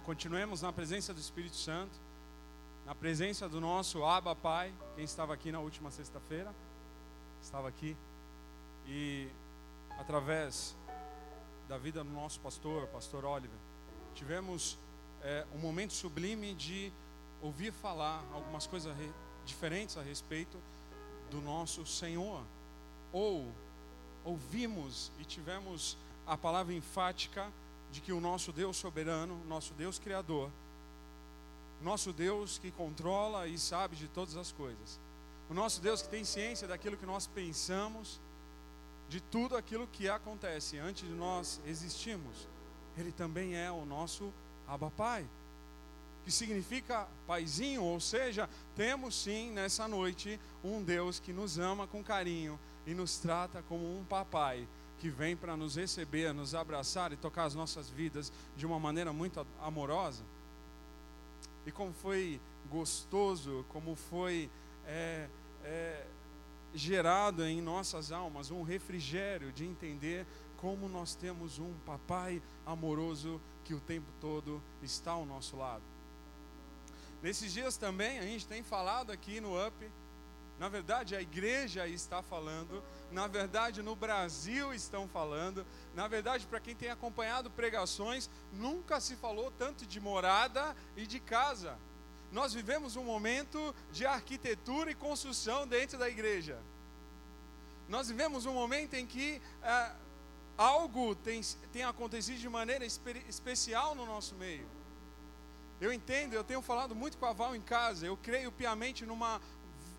continuemos na presença do Espírito Santo, na presença do nosso Abba Pai, quem estava aqui na última sexta-feira, estava aqui, e através da vida do nosso pastor, pastor Oliver, tivemos é, um momento sublime de ouvir falar algumas coisas re, diferentes a respeito do nosso Senhor, ou ouvimos e tivemos a palavra enfática de que o nosso Deus soberano, nosso Deus criador, nosso Deus que controla e sabe de todas as coisas, o nosso Deus que tem ciência daquilo que nós pensamos, de tudo aquilo que acontece antes de nós existirmos, Ele também é o nosso Abba Pai, que significa paizinho, ou seja, temos sim nessa noite um Deus que nos ama com carinho e nos trata como um papai que vem para nos receber, nos abraçar e tocar as nossas vidas de uma maneira muito amorosa. E como foi gostoso, como foi é, é, gerado em nossas almas um refrigério de entender como nós temos um papai amoroso que o tempo todo está ao nosso lado. Nesses dias também a gente tem falado aqui no UP na verdade, a igreja está falando, na verdade, no Brasil estão falando, na verdade, para quem tem acompanhado pregações, nunca se falou tanto de morada e de casa. Nós vivemos um momento de arquitetura e construção dentro da igreja. Nós vivemos um momento em que é, algo tem, tem acontecido de maneira espe especial no nosso meio. Eu entendo, eu tenho falado muito com a Val em casa, eu creio piamente numa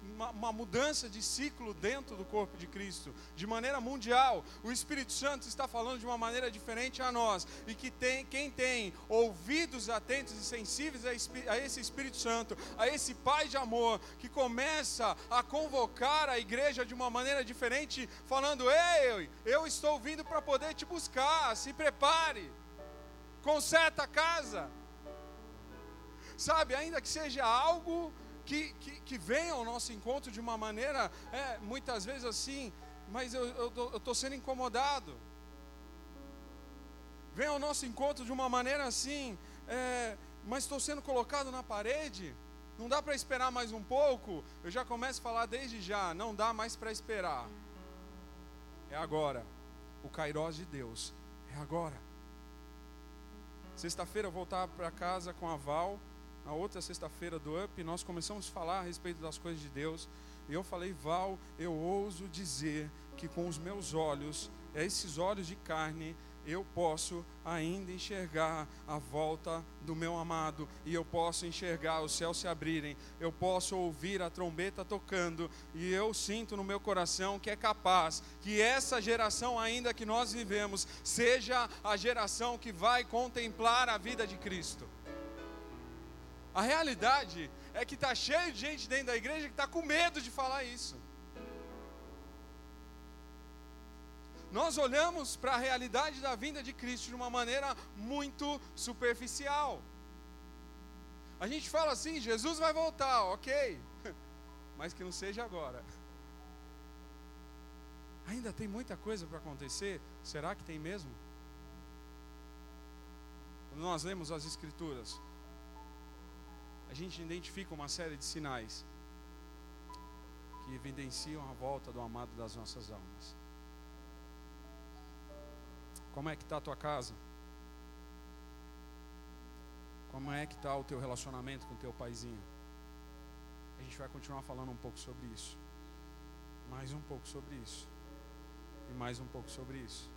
uma, uma, mudança de ciclo dentro do corpo de Cristo, de maneira mundial. O Espírito Santo está falando de uma maneira diferente a nós, e que tem, quem tem ouvidos atentos e sensíveis a, a esse Espírito Santo, a esse Pai de amor, que começa a convocar a igreja de uma maneira diferente, falando: Ei, eu estou vindo para poder te buscar, se prepare, conserta a casa. Sabe, ainda que seja algo que, que, que venham ao nosso encontro de uma maneira, é, muitas vezes assim, mas eu estou sendo incomodado. Vem ao nosso encontro de uma maneira assim, é, mas estou sendo colocado na parede. Não dá para esperar mais um pouco. Eu já começo a falar desde já. Não dá mais para esperar. É agora. O Kairós de Deus. É agora. Sexta-feira eu voltar para casa com a Val na outra sexta-feira do UP, nós começamos a falar a respeito das coisas de Deus. E eu falei, Val, eu ouso dizer que com os meus olhos, esses olhos de carne, eu posso ainda enxergar a volta do meu amado, e eu posso enxergar os céus se abrirem, eu posso ouvir a trombeta tocando, e eu sinto no meu coração que é capaz que essa geração, ainda que nós vivemos, seja a geração que vai contemplar a vida de Cristo. A realidade é que está cheio de gente dentro da igreja que está com medo de falar isso. Nós olhamos para a realidade da vinda de Cristo de uma maneira muito superficial. A gente fala assim: Jesus vai voltar, ok, mas que não seja agora. Ainda tem muita coisa para acontecer? Será que tem mesmo? Quando nós lemos as Escrituras, a gente identifica uma série de sinais que evidenciam a volta do amado das nossas almas. Como é que está a tua casa? Como é que está o teu relacionamento com o teu paizinho? A gente vai continuar falando um pouco sobre isso. Mais um pouco sobre isso. E mais um pouco sobre isso.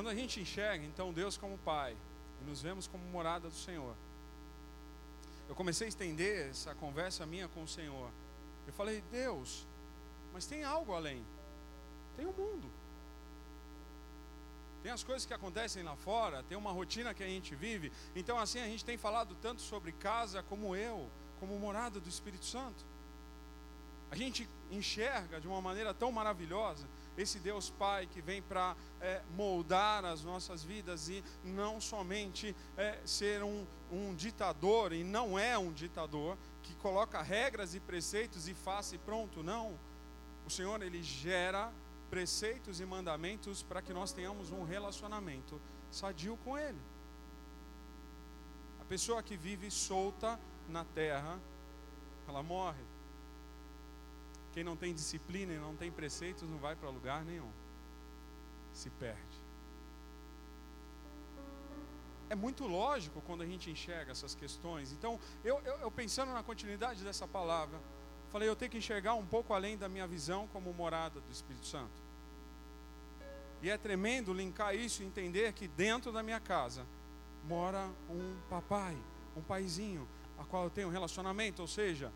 Quando a gente enxerga então Deus como Pai e nos vemos como morada do Senhor, eu comecei a estender essa conversa minha com o Senhor. Eu falei, Deus, mas tem algo além. Tem o um mundo. Tem as coisas que acontecem lá fora, tem uma rotina que a gente vive. Então, assim, a gente tem falado tanto sobre casa como eu, como morada do Espírito Santo. A gente enxerga de uma maneira tão maravilhosa esse Deus Pai que vem para é, moldar as nossas vidas e não somente é, ser um, um ditador, e não é um ditador, que coloca regras e preceitos e faça e pronto, não. O Senhor, Ele gera preceitos e mandamentos para que nós tenhamos um relacionamento sadio com Ele. A pessoa que vive solta na terra, ela morre. Quem não tem disciplina e não tem preceitos não vai para lugar nenhum. Se perde. É muito lógico quando a gente enxerga essas questões. Então, eu, eu, eu pensando na continuidade dessa palavra, falei, eu tenho que enxergar um pouco além da minha visão como morada do Espírito Santo. E é tremendo linkar isso e entender que dentro da minha casa mora um papai, um paizinho, a qual eu tenho um relacionamento, ou seja,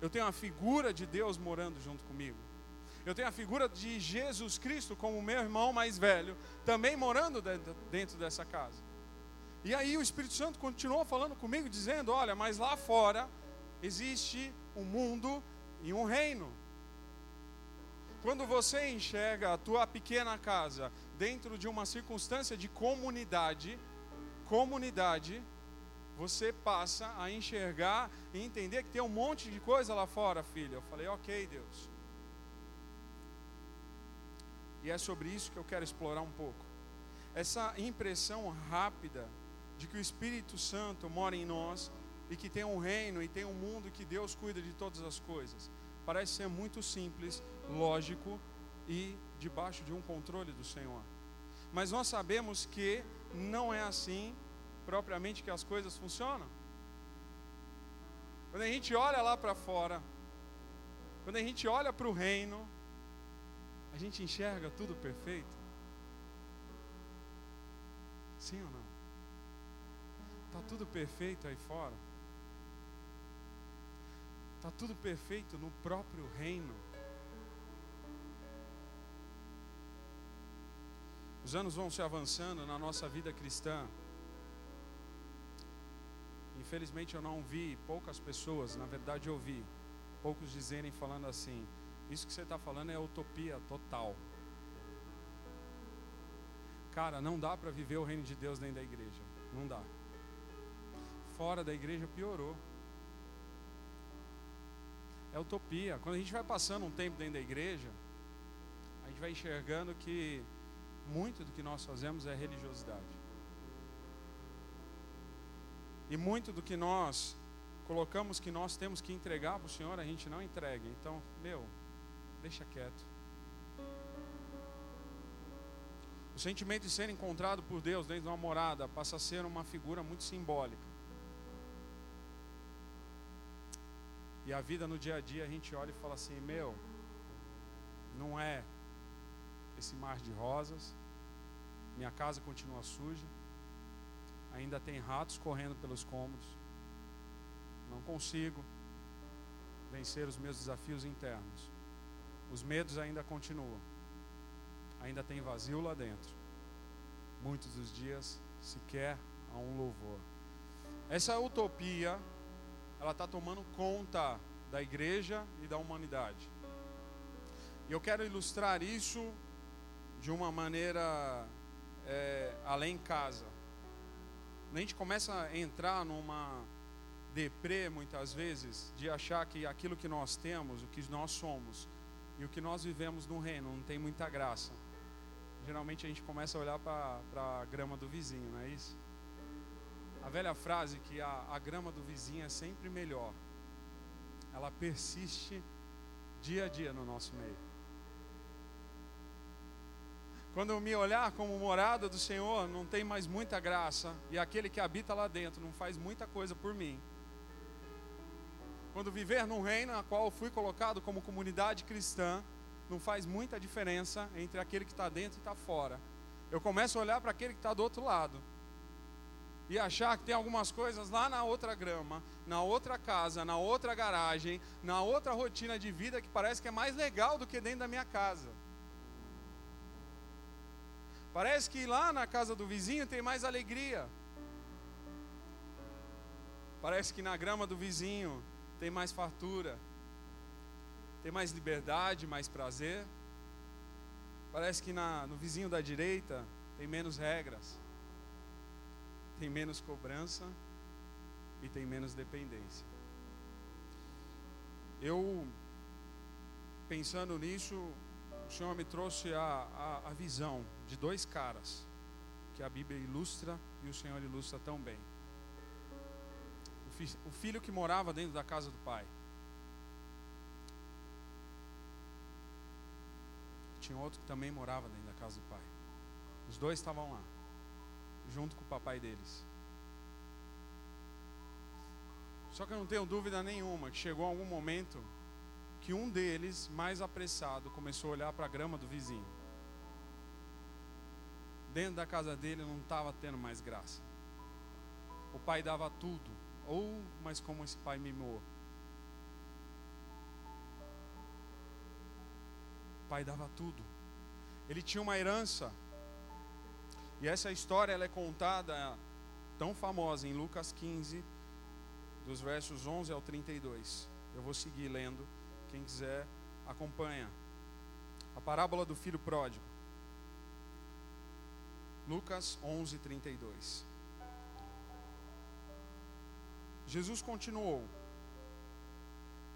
eu tenho a figura de Deus morando junto comigo. Eu tenho a figura de Jesus Cristo como meu irmão mais velho, também morando dentro dessa casa. E aí o Espírito Santo continuou falando comigo, dizendo: Olha, mas lá fora existe um mundo e um reino. Quando você enxerga a tua pequena casa dentro de uma circunstância de comunidade, comunidade, você passa a enxergar e entender que tem um monte de coisa lá fora, filha. Eu falei, ok, Deus. E é sobre isso que eu quero explorar um pouco. Essa impressão rápida de que o Espírito Santo mora em nós e que tem um reino e tem um mundo que Deus cuida de todas as coisas. Parece ser muito simples, lógico e debaixo de um controle do Senhor. Mas nós sabemos que não é assim propriamente que as coisas funcionam. Quando a gente olha lá para fora, quando a gente olha para o reino, a gente enxerga tudo perfeito. Sim ou não? Está tudo perfeito aí fora. Está tudo perfeito no próprio reino. Os anos vão se avançando na nossa vida cristã. Infelizmente eu não vi poucas pessoas, na verdade eu vi poucos dizerem falando assim: isso que você está falando é utopia total. Cara, não dá para viver o reino de Deus dentro da igreja. Não dá. Fora da igreja piorou. É utopia. Quando a gente vai passando um tempo dentro da igreja, a gente vai enxergando que muito do que nós fazemos é religiosidade. E muito do que nós colocamos que nós temos que entregar para o Senhor, a gente não entrega. Então, meu, deixa quieto. O sentimento de ser encontrado por Deus dentro de uma morada passa a ser uma figura muito simbólica. E a vida no dia a dia a gente olha e fala assim: meu, não é esse mar de rosas, minha casa continua suja, ainda tem ratos correndo pelos cômodos, não consigo vencer os meus desafios internos, os medos ainda continuam, ainda tem vazio lá dentro, muitos dos dias sequer há um louvor. Essa utopia, ela está tomando conta da igreja e da humanidade. E eu quero ilustrar isso de uma maneira é, além casa. A gente começa a entrar numa deprê muitas vezes de achar que aquilo que nós temos, o que nós somos e o que nós vivemos no reino não tem muita graça. Geralmente a gente começa a olhar para a grama do vizinho, não é isso? A velha frase que a, a grama do vizinho é sempre melhor, ela persiste dia a dia no nosso meio. Quando eu me olhar como morada do Senhor, não tem mais muita graça, e aquele que habita lá dentro não faz muita coisa por mim. Quando viver num reino na qual fui colocado como comunidade cristã, não faz muita diferença entre aquele que está dentro e está fora. Eu começo a olhar para aquele que está do outro lado e achar que tem algumas coisas lá na outra grama, na outra casa, na outra garagem, na outra rotina de vida que parece que é mais legal do que dentro da minha casa. Parece que lá na casa do vizinho tem mais alegria. Parece que na grama do vizinho tem mais fartura. Tem mais liberdade, mais prazer. Parece que na, no vizinho da direita tem menos regras. Tem menos cobrança e tem menos dependência. Eu, pensando nisso, o Senhor me trouxe a, a, a visão de dois caras que a Bíblia ilustra e o Senhor ilustra tão bem. O, fi, o filho que morava dentro da casa do pai. Tinha outro que também morava dentro da casa do pai. Os dois estavam lá, junto com o papai deles. Só que eu não tenho dúvida nenhuma que chegou algum momento que um deles, mais apressado, começou a olhar para a grama do vizinho. Dentro da casa dele não estava tendo mais graça. O pai dava tudo. Ou, mas como esse pai mimou. O pai dava tudo. Ele tinha uma herança. E essa história ela é contada tão famosa em Lucas 15, dos versos 11 ao 32. Eu vou seguir lendo quem quiser, acompanha. A parábola do filho pródigo. Lucas 11, 32. Jesus continuou.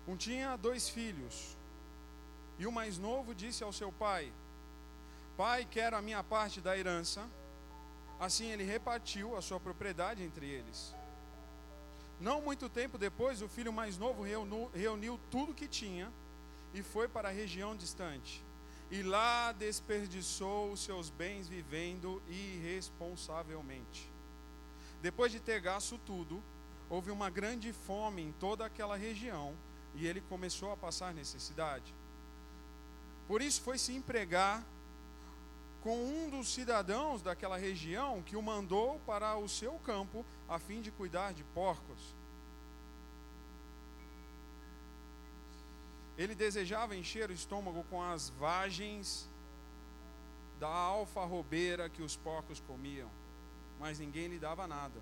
Um tinha dois filhos. E o mais novo disse ao seu pai: Pai, quero a minha parte da herança. Assim ele repartiu a sua propriedade entre eles. Não muito tempo depois, o filho mais novo reuniu, reuniu tudo que tinha e foi para a região distante. E lá desperdiçou os seus bens vivendo irresponsavelmente. Depois de ter gasto tudo, houve uma grande fome em toda aquela região e ele começou a passar necessidade. Por isso foi se empregar com um dos cidadãos daquela região que o mandou para o seu campo a fim de cuidar de porcos. Ele desejava encher o estômago com as vagens da alfarrobeira que os porcos comiam, mas ninguém lhe dava nada.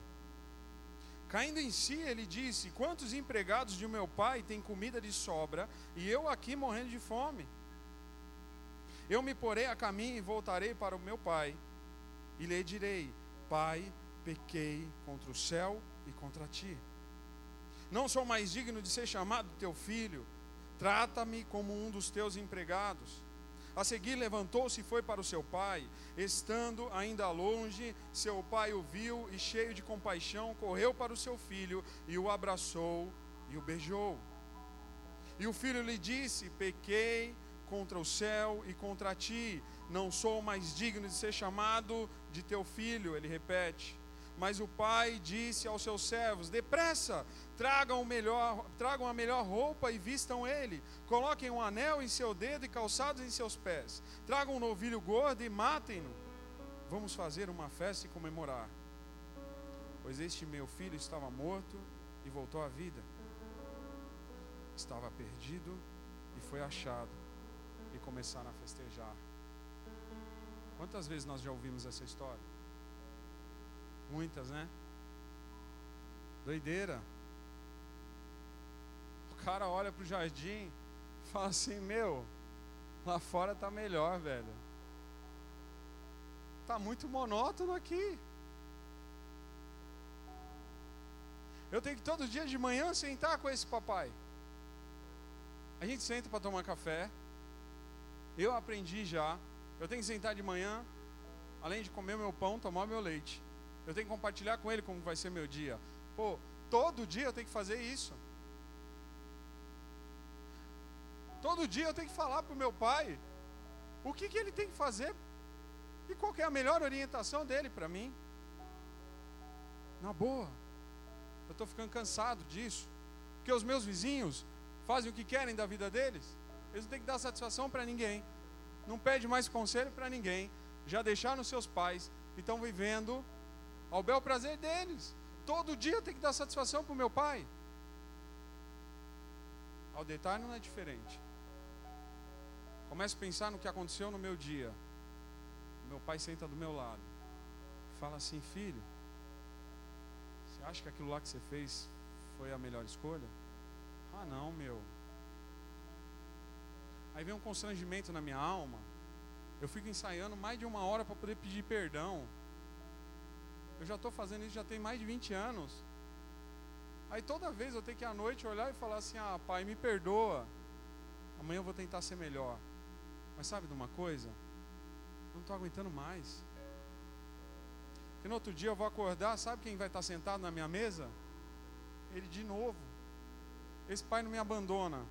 Caindo em si, ele disse: Quantos empregados de meu pai têm comida de sobra e eu aqui morrendo de fome? Eu me porei a caminho e voltarei para o meu pai, e lhe direi: Pai, pequei contra o céu e contra ti. Não sou mais digno de ser chamado teu filho. Trata-me como um dos teus empregados. A seguir levantou-se e foi para o seu pai. Estando ainda longe, seu pai o viu e, cheio de compaixão, correu para o seu filho e o abraçou e o beijou. E o filho lhe disse: Pequei contra o céu e contra ti. Não sou mais digno de ser chamado de teu filho, ele repete. Mas o pai disse aos seus servos: Depressa, tragam, melhor, tragam a melhor roupa e vistam ele. Coloquem um anel em seu dedo e calçados em seus pés. Tragam um novilho gordo e matem-no. Vamos fazer uma festa e comemorar. Pois este meu filho estava morto e voltou à vida. Estava perdido e foi achado e começaram a festejar. Quantas vezes nós já ouvimos essa história? Muitas, né? Doideira. O cara olha para o jardim e fala assim: Meu, lá fora tá melhor, velho. Tá muito monótono aqui. Eu tenho que todo dia de manhã sentar com esse papai. A gente senta para tomar café, eu aprendi já. Eu tenho que sentar de manhã, além de comer meu pão, tomar meu leite. Eu tenho que compartilhar com ele como vai ser meu dia. Pô, todo dia eu tenho que fazer isso. Todo dia eu tenho que falar para o meu pai o que, que ele tem que fazer e qual é a melhor orientação dele para mim. Na boa. Eu estou ficando cansado disso. Porque os meus vizinhos fazem o que querem da vida deles. Eles não têm que dar satisfação para ninguém. Não pede mais conselho para ninguém. Já deixaram seus pais e estão vivendo ao bel prazer deles. Todo dia tem que dar satisfação para o meu pai. Ao detalhe não é diferente. Comece a pensar no que aconteceu no meu dia. Meu pai senta do meu lado. Fala assim, filho, você acha que aquilo lá que você fez foi a melhor escolha? Ah não, meu. Aí vem um constrangimento na minha alma. Eu fico ensaiando mais de uma hora para poder pedir perdão. Eu já estou fazendo isso já tem mais de 20 anos. Aí toda vez eu tenho que à noite olhar e falar assim: Ah, pai, me perdoa. Amanhã eu vou tentar ser melhor. Mas sabe de uma coisa? Não estou aguentando mais. Porque no outro dia eu vou acordar, sabe quem vai estar sentado na minha mesa? Ele de novo. Esse pai não me abandona.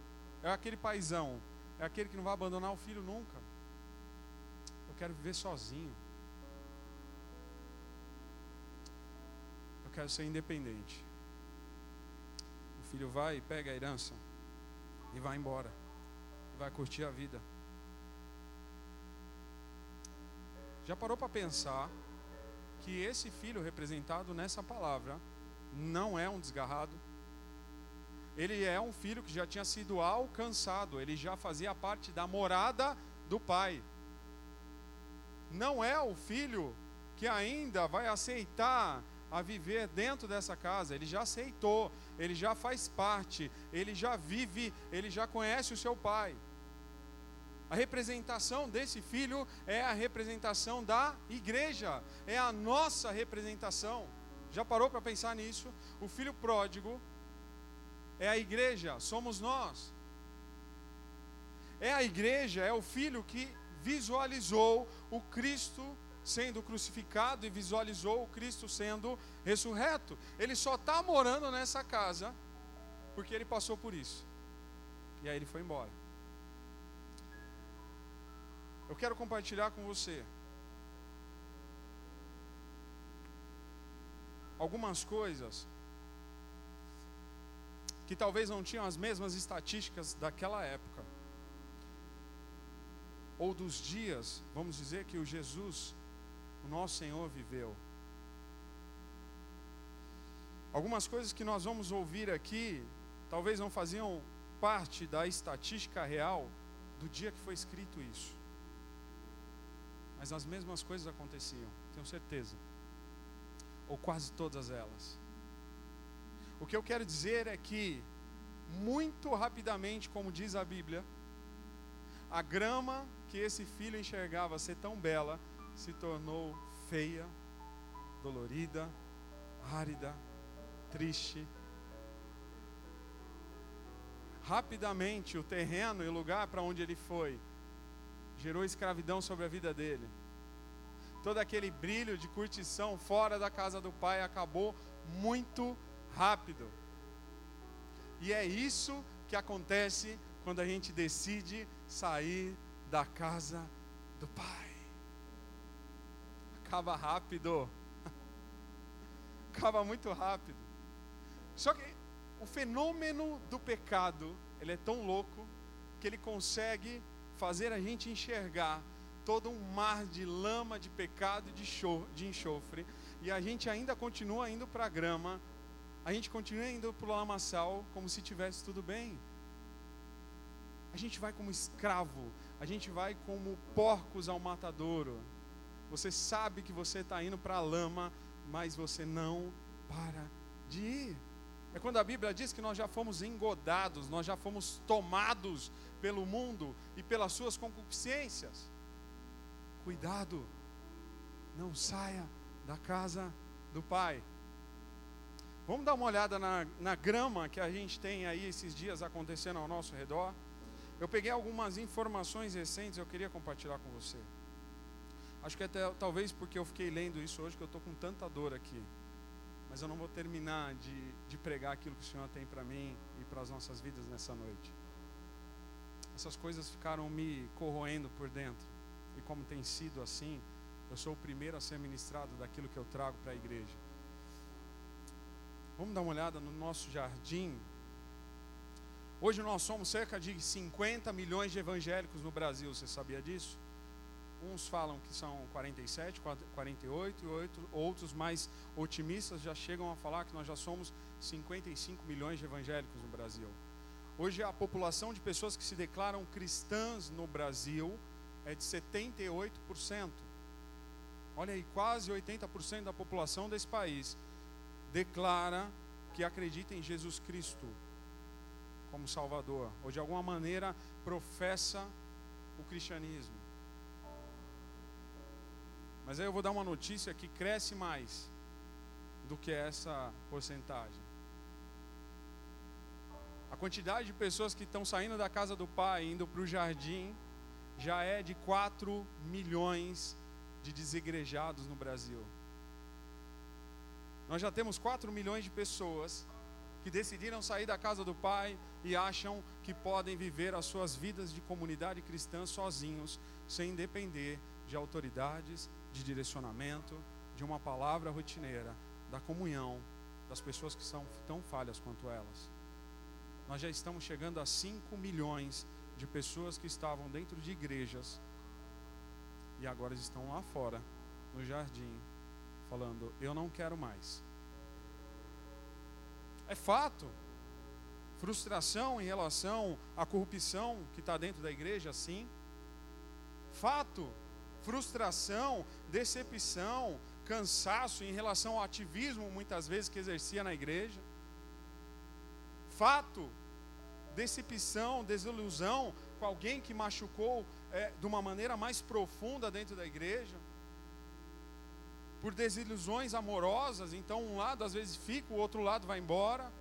É aquele paizão. É aquele que não vai abandonar o filho nunca. Eu quero viver sozinho. Quero ser independente. O filho vai e pega a herança e vai embora. Vai curtir a vida. Já parou para pensar que esse filho representado nessa palavra não é um desgarrado? Ele é um filho que já tinha sido alcançado, ele já fazia parte da morada do pai. Não é o filho que ainda vai aceitar a viver dentro dessa casa, ele já aceitou, ele já faz parte, ele já vive, ele já conhece o seu pai. A representação desse filho é a representação da igreja, é a nossa representação. Já parou para pensar nisso? O filho pródigo é a igreja, somos nós. É a igreja, é o filho que visualizou o Cristo sendo crucificado e visualizou o Cristo sendo ressurreto. Ele só está morando nessa casa porque ele passou por isso. E aí ele foi embora. Eu quero compartilhar com você algumas coisas que talvez não tinham as mesmas estatísticas daquela época, ou dos dias, vamos dizer, que o Jesus, o nosso Senhor, viveu. Algumas coisas que nós vamos ouvir aqui, talvez não faziam parte da estatística real do dia que foi escrito isso. Mas as mesmas coisas aconteciam, tenho certeza. Ou quase todas elas. O que eu quero dizer é que, muito rapidamente, como diz a Bíblia, a grama que esse filho enxergava ser tão bela se tornou feia, dolorida, árida, triste. Rapidamente, o terreno e o lugar para onde ele foi gerou escravidão sobre a vida dele. Todo aquele brilho de curtição fora da casa do pai acabou muito rápido. E é isso que acontece quando a gente decide sair da casa do pai. Acaba rápido. Acaba muito rápido. Só que o fenômeno do pecado, ele é tão louco que ele consegue fazer a gente enxergar todo um mar de lama, de pecado e de enxofre, e a gente ainda continua indo para a grama, a gente continua indo para o lamaçal como se tivesse tudo bem. A gente vai como escravo, a gente vai como porcos ao matadouro. Você sabe que você está indo para a lama, mas você não para de ir. É quando a Bíblia diz que nós já fomos engodados, nós já fomos tomados pelo mundo e pelas suas concupiscências. Cuidado, não saia da casa do Pai. Vamos dar uma olhada na, na grama que a gente tem aí esses dias acontecendo ao nosso redor. Eu peguei algumas informações recentes, eu queria compartilhar com você. Acho que até talvez porque eu fiquei lendo isso hoje que eu estou com tanta dor aqui mas eu não vou terminar de, de pregar aquilo que o Senhor tem para mim e para as nossas vidas nessa noite. Essas coisas ficaram me corroendo por dentro, e como tem sido assim, eu sou o primeiro a ser ministrado daquilo que eu trago para a igreja. Vamos dar uma olhada no nosso jardim. Hoje nós somos cerca de 50 milhões de evangélicos no Brasil, você sabia disso? Uns falam que são 47, 48, e outros mais otimistas já chegam a falar que nós já somos 55 milhões de evangélicos no Brasil. Hoje a população de pessoas que se declaram cristãs no Brasil é de 78%. Olha aí, quase 80% da população desse país declara que acredita em Jesus Cristo como Salvador, ou de alguma maneira professa o cristianismo. Mas aí eu vou dar uma notícia que cresce mais do que essa porcentagem. A quantidade de pessoas que estão saindo da casa do pai, indo para o jardim, já é de 4 milhões de desigrejados no Brasil. Nós já temos 4 milhões de pessoas que decidiram sair da casa do Pai e acham que podem viver as suas vidas de comunidade cristã sozinhos, sem depender de autoridades, de direcionamento, de uma palavra rotineira, da comunhão das pessoas que são tão falhas quanto elas. Nós já estamos chegando a 5 milhões de pessoas que estavam dentro de igrejas e agora estão lá fora, no jardim, falando: Eu não quero mais. É fato. Frustração em relação à corrupção que está dentro da igreja, sim. Fato. Frustração, decepção, cansaço em relação ao ativismo, muitas vezes, que exercia na igreja. Fato. Decepção, desilusão com alguém que machucou é, de uma maneira mais profunda dentro da igreja por desilusões amorosas, então um lado às vezes fica, o outro lado vai embora.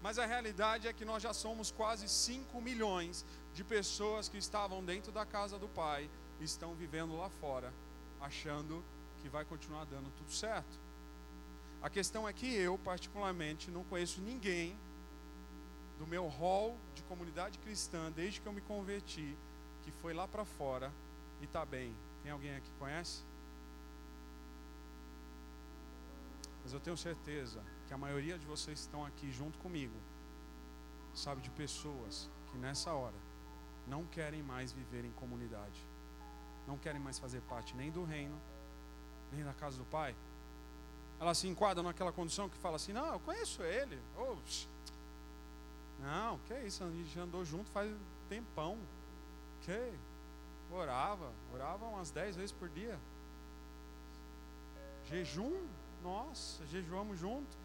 Mas a realidade é que nós já somos quase 5 milhões de pessoas que estavam dentro da casa do Pai estão vivendo lá fora, achando que vai continuar dando tudo certo. A questão é que eu, particularmente, não conheço ninguém do meu hall de comunidade cristã, desde que eu me converti, que foi lá para fora e está bem. Tem alguém aqui que conhece? Mas eu tenho certeza que a maioria de vocês estão aqui junto comigo sabe de pessoas que nessa hora não querem mais viver em comunidade, não querem mais fazer parte nem do reino, nem da casa do Pai. Ela se enquadra naquela condição que fala assim: Não, eu conheço ele. Oh, não, que isso, a gente andou junto faz tempão. Que? Orava, orava umas dez vezes por dia. Jejum, nossa, jejuamos junto.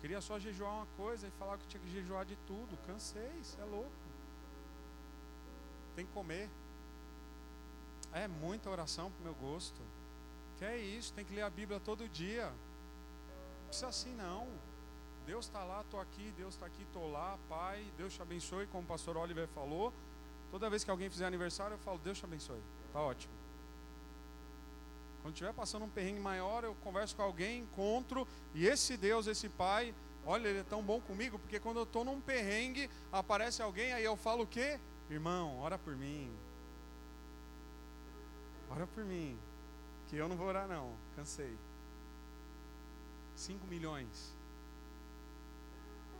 Queria só jejuar uma coisa e falar que tinha que jejuar de tudo. Cansei, isso é louco. Tem que comer. É muita oração para o meu gosto. Que é isso, tem que ler a Bíblia todo dia. Não precisa assim não. Deus está lá, estou aqui, Deus está aqui, estou lá, Pai, Deus te abençoe, como o pastor Oliver falou. Toda vez que alguém fizer aniversário, eu falo, Deus te abençoe. Está ótimo. Quando estiver passando um perrengue maior, eu converso com alguém, encontro, e esse Deus, esse Pai, olha, ele é tão bom comigo, porque quando eu estou num perrengue, aparece alguém, aí eu falo o quê? Irmão, ora por mim. Ora por mim. Que eu não vou orar, não. Cansei. 5 milhões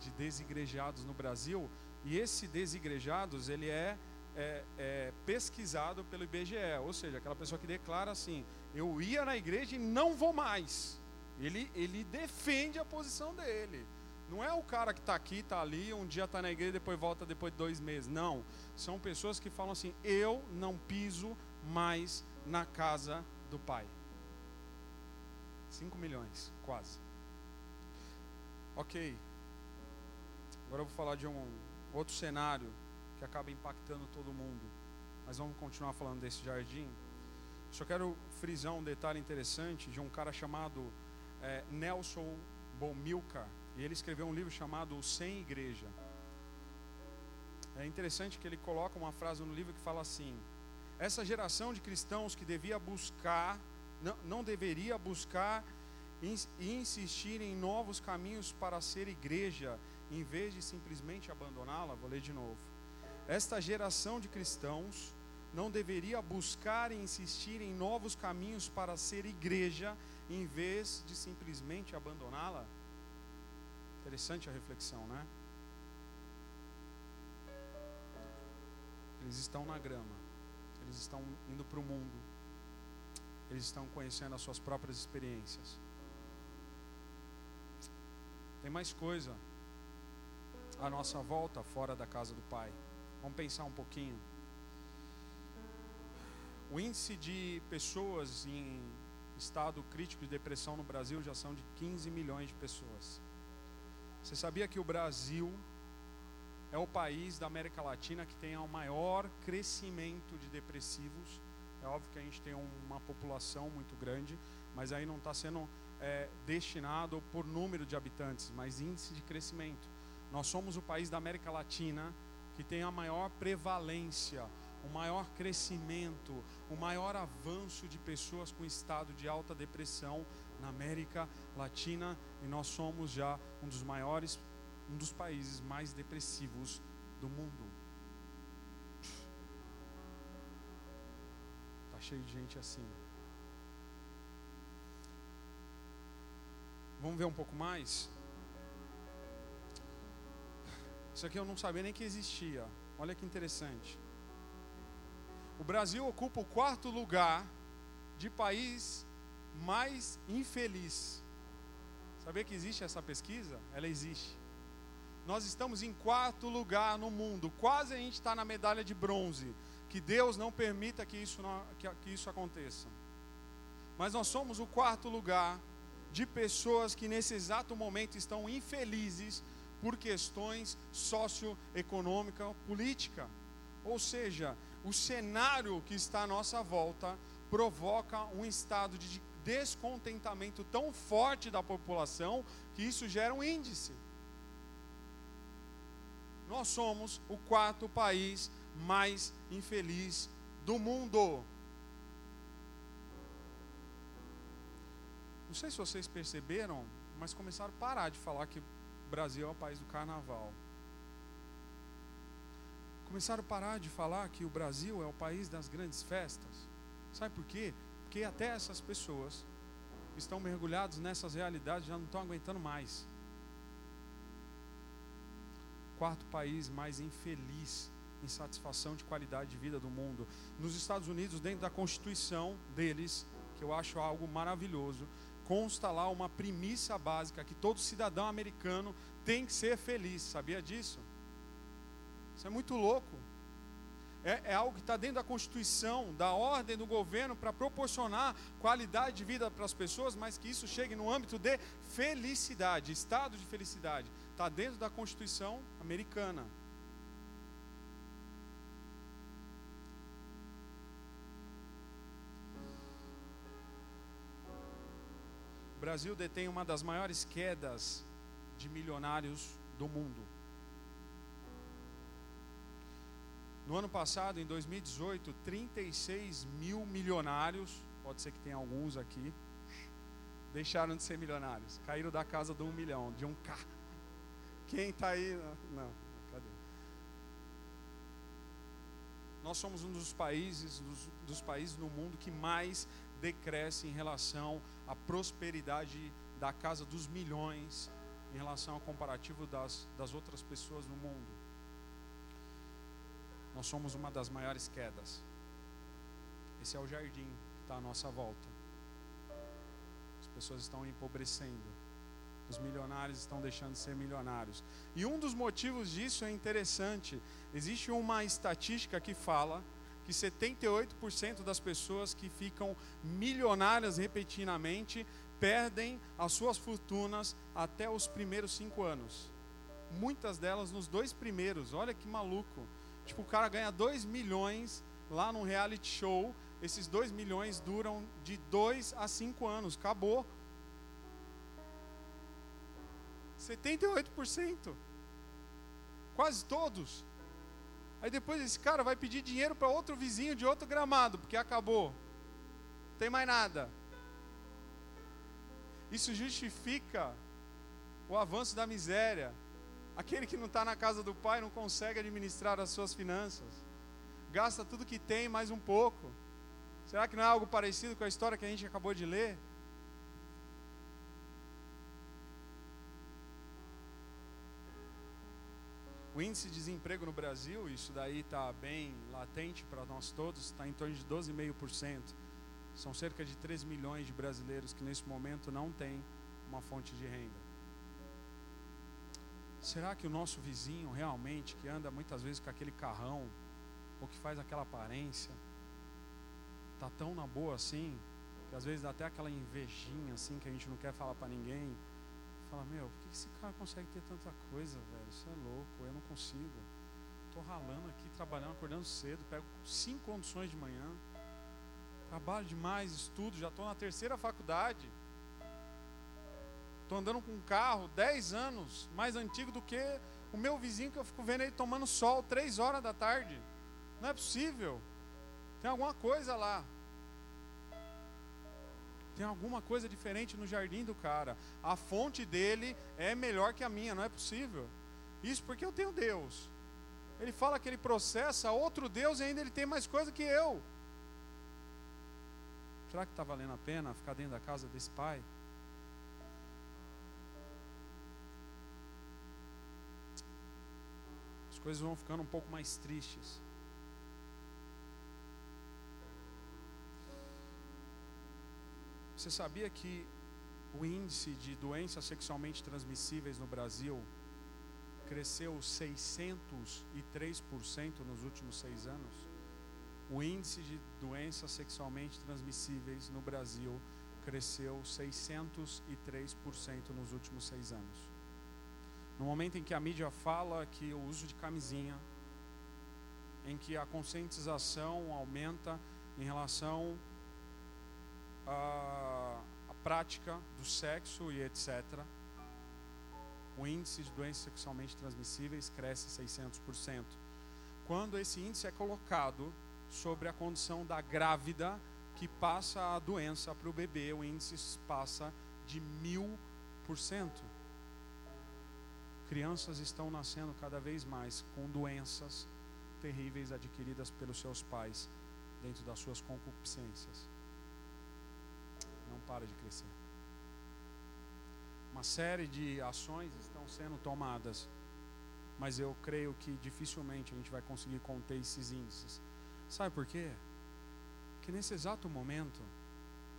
de desigrejados no Brasil. E esse desigrejados, ele é, é, é pesquisado pelo IBGE. Ou seja, aquela pessoa que declara assim: eu ia na igreja e não vou mais. Ele, ele defende a posição dele. Não é o cara que está aqui, está ali, um dia está na igreja, depois volta depois de dois meses. Não. São pessoas que falam assim: eu não piso mais na casa do Pai. 5 milhões, quase. Ok. Agora eu vou falar de um outro cenário que acaba impactando todo mundo. Mas vamos continuar falando desse jardim. Só quero frisar um detalhe interessante de um cara chamado é, Nelson Bomilcar. E ele escreveu um livro chamado Sem Igreja. É interessante que ele coloca uma frase no livro que fala assim: essa geração de cristãos que devia buscar, não, não deveria buscar e insistir em novos caminhos para ser igreja, em vez de simplesmente abandoná-la. Vou ler de novo. Esta geração de cristãos não deveria buscar e insistir em novos caminhos para ser igreja, em vez de simplesmente abandoná-la? Interessante a reflexão, né? Eles estão na grama, eles estão indo para o mundo, eles estão conhecendo as suas próprias experiências. Tem mais coisa à nossa volta fora da casa do Pai. Vamos pensar um pouquinho. O índice de pessoas em estado crítico de depressão no Brasil já são de 15 milhões de pessoas. Você sabia que o Brasil é o país da América Latina que tem o maior crescimento de depressivos? É óbvio que a gente tem uma população muito grande, mas aí não está sendo é, destinado por número de habitantes, mas índice de crescimento. Nós somos o país da América Latina que tem a maior prevalência, o maior crescimento, o maior avanço de pessoas com estado de alta depressão na América Latina e nós somos já um dos maiores, um dos países mais depressivos do mundo. Tá cheio de gente assim. Vamos ver um pouco mais? Isso aqui eu não sabia nem que existia. Olha que interessante. O Brasil ocupa o quarto lugar de país mais infeliz. Sabia que existe essa pesquisa? Ela existe. Nós estamos em quarto lugar no mundo, quase a gente está na medalha de bronze. Que Deus não permita que isso, não, que, que isso aconteça. Mas nós somos o quarto lugar de pessoas que nesse exato momento estão infelizes por questões socioeconômica, política. Ou seja, o cenário que está à nossa volta provoca um estado de descontentamento tão forte da população que isso gera um índice. Nós somos o quarto país mais infeliz do mundo. Não sei se vocês perceberam, mas começaram a parar de falar que o Brasil é o país do carnaval. Começaram a parar de falar que o Brasil é o país das grandes festas. Sabe por quê? Porque até essas pessoas estão mergulhados nessas realidades já não estão aguentando mais. Quarto país mais infeliz em satisfação de qualidade de vida do mundo. Nos Estados Unidos, dentro da Constituição deles, que eu acho algo maravilhoso, consta lá uma premissa básica que todo cidadão americano tem que ser feliz. Sabia disso? Isso é muito louco é, é algo que está dentro da Constituição, da ordem do governo, para proporcionar qualidade de vida para as pessoas, mas que isso chegue no âmbito de felicidade, estado de felicidade. Está dentro da Constituição americana. O Brasil detém uma das maiores quedas de milionários do mundo. No ano passado, em 2018, 36 mil milionários, pode ser que tenha alguns aqui, deixaram de ser milionários. Caíram da casa do um milhão, de um K. Quem está aí? Não, cadê? Nós somos um dos países, dos, dos países no mundo que mais decresce em relação à prosperidade da casa dos milhões, em relação ao comparativo das, das outras pessoas no mundo nós somos uma das maiores quedas. Esse é o jardim que está à nossa volta. As pessoas estão empobrecendo. Os milionários estão deixando de ser milionários. E um dos motivos disso é interessante. Existe uma estatística que fala que 78% das pessoas que ficam milionárias repentinamente perdem as suas fortunas até os primeiros cinco anos. Muitas delas nos dois primeiros. Olha que maluco. Tipo, o cara ganha 2 milhões lá num reality show. Esses 2 milhões duram de 2 a 5 anos. Acabou. 78%. Quase todos. Aí depois esse cara vai pedir dinheiro para outro vizinho de outro gramado, porque acabou. Não tem mais nada. Isso justifica o avanço da miséria, Aquele que não está na casa do pai não consegue administrar as suas finanças. Gasta tudo que tem, mais um pouco. Será que não é algo parecido com a história que a gente acabou de ler? O índice de desemprego no Brasil, isso daí está bem latente para nós todos, está em torno de 12,5%. São cerca de 3 milhões de brasileiros que nesse momento não têm uma fonte de renda. Será que o nosso vizinho realmente, que anda muitas vezes com aquele carrão, ou que faz aquela aparência, está tão na boa assim, que às vezes dá até aquela invejinha assim que a gente não quer falar para ninguém? Fala, meu, por que esse cara consegue ter tanta coisa, velho? Isso é louco, eu não consigo. Estou ralando aqui, trabalhando, acordando cedo, pego cinco condições de manhã, trabalho demais, estudo, já estou na terceira faculdade. Estou andando com um carro 10 anos mais antigo do que o meu vizinho que eu fico vendo ele tomando sol três horas da tarde. Não é possível. Tem alguma coisa lá. Tem alguma coisa diferente no jardim do cara. A fonte dele é melhor que a minha, não é possível. Isso porque eu tenho Deus. Ele fala que ele processa outro Deus e ainda ele tem mais coisa que eu. Será que está valendo a pena ficar dentro da casa desse pai? As coisas vão ficando um pouco mais tristes. Você sabia que o índice de doenças sexualmente transmissíveis no Brasil cresceu 603% nos últimos seis anos? O índice de doenças sexualmente transmissíveis no Brasil cresceu 603% nos últimos seis anos. No momento em que a mídia fala que o uso de camisinha, em que a conscientização aumenta em relação a, a prática do sexo e etc., o índice de doenças sexualmente transmissíveis cresce 600%. Quando esse índice é colocado sobre a condição da grávida que passa a doença para o bebê, o índice passa de mil por cento. Crianças estão nascendo cada vez mais com doenças terríveis adquiridas pelos seus pais dentro das suas concupiscências para de crescer. Uma série de ações estão sendo tomadas, mas eu creio que dificilmente a gente vai conseguir conter esses índices. Sabe por quê? Porque nesse exato momento,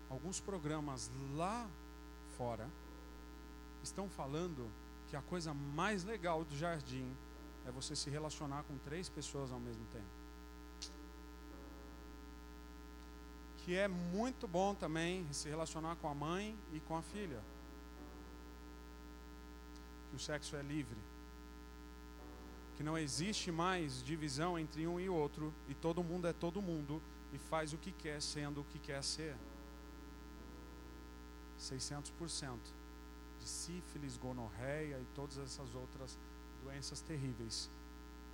alguns programas lá fora estão falando que a coisa mais legal do jardim é você se relacionar com três pessoas ao mesmo tempo. Que é muito bom também se relacionar com a mãe e com a filha. Que o sexo é livre. Que não existe mais divisão entre um e outro, e todo mundo é todo mundo e faz o que quer sendo o que quer ser. 600% de sífilis, gonorreia e todas essas outras doenças terríveis.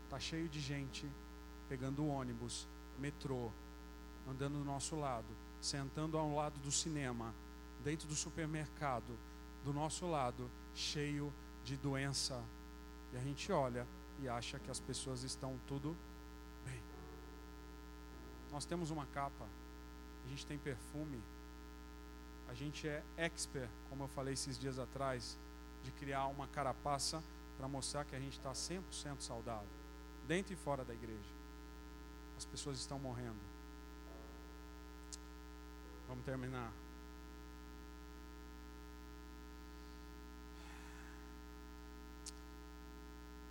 Tá cheio de gente pegando ônibus, metrô, andando do nosso lado, sentando ao lado do cinema, dentro do supermercado, do nosso lado, cheio de doença. E a gente olha e acha que as pessoas estão tudo bem. Nós temos uma capa, a gente tem perfume, a gente é expert, como eu falei esses dias atrás, de criar uma carapaça para mostrar que a gente está 100% saudável, dentro e fora da igreja. As pessoas estão morrendo. Vamos terminar.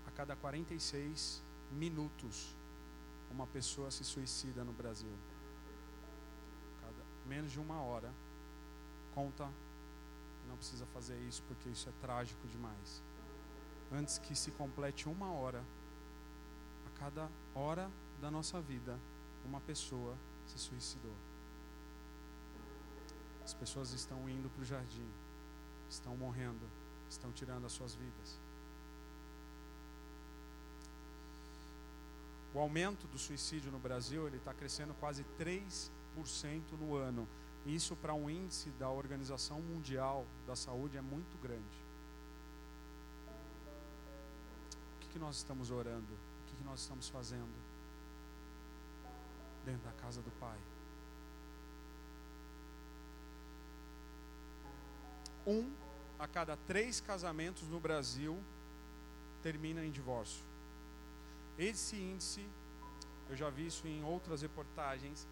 A cada 46 minutos, uma pessoa se suicida no Brasil. Cada menos de uma hora. Conta, não precisa fazer isso porque isso é trágico demais. Antes que se complete uma hora, a cada hora da nossa vida, uma pessoa se suicidou. As pessoas estão indo para o jardim, estão morrendo, estão tirando as suas vidas. O aumento do suicídio no Brasil ele está crescendo quase 3% no ano. Isso para um índice da Organização Mundial da Saúde é muito grande. O que, que nós estamos orando? O que, que nós estamos fazendo dentro da casa do Pai? Um a cada três casamentos no Brasil termina em divórcio. Esse índice, eu já vi isso em outras reportagens,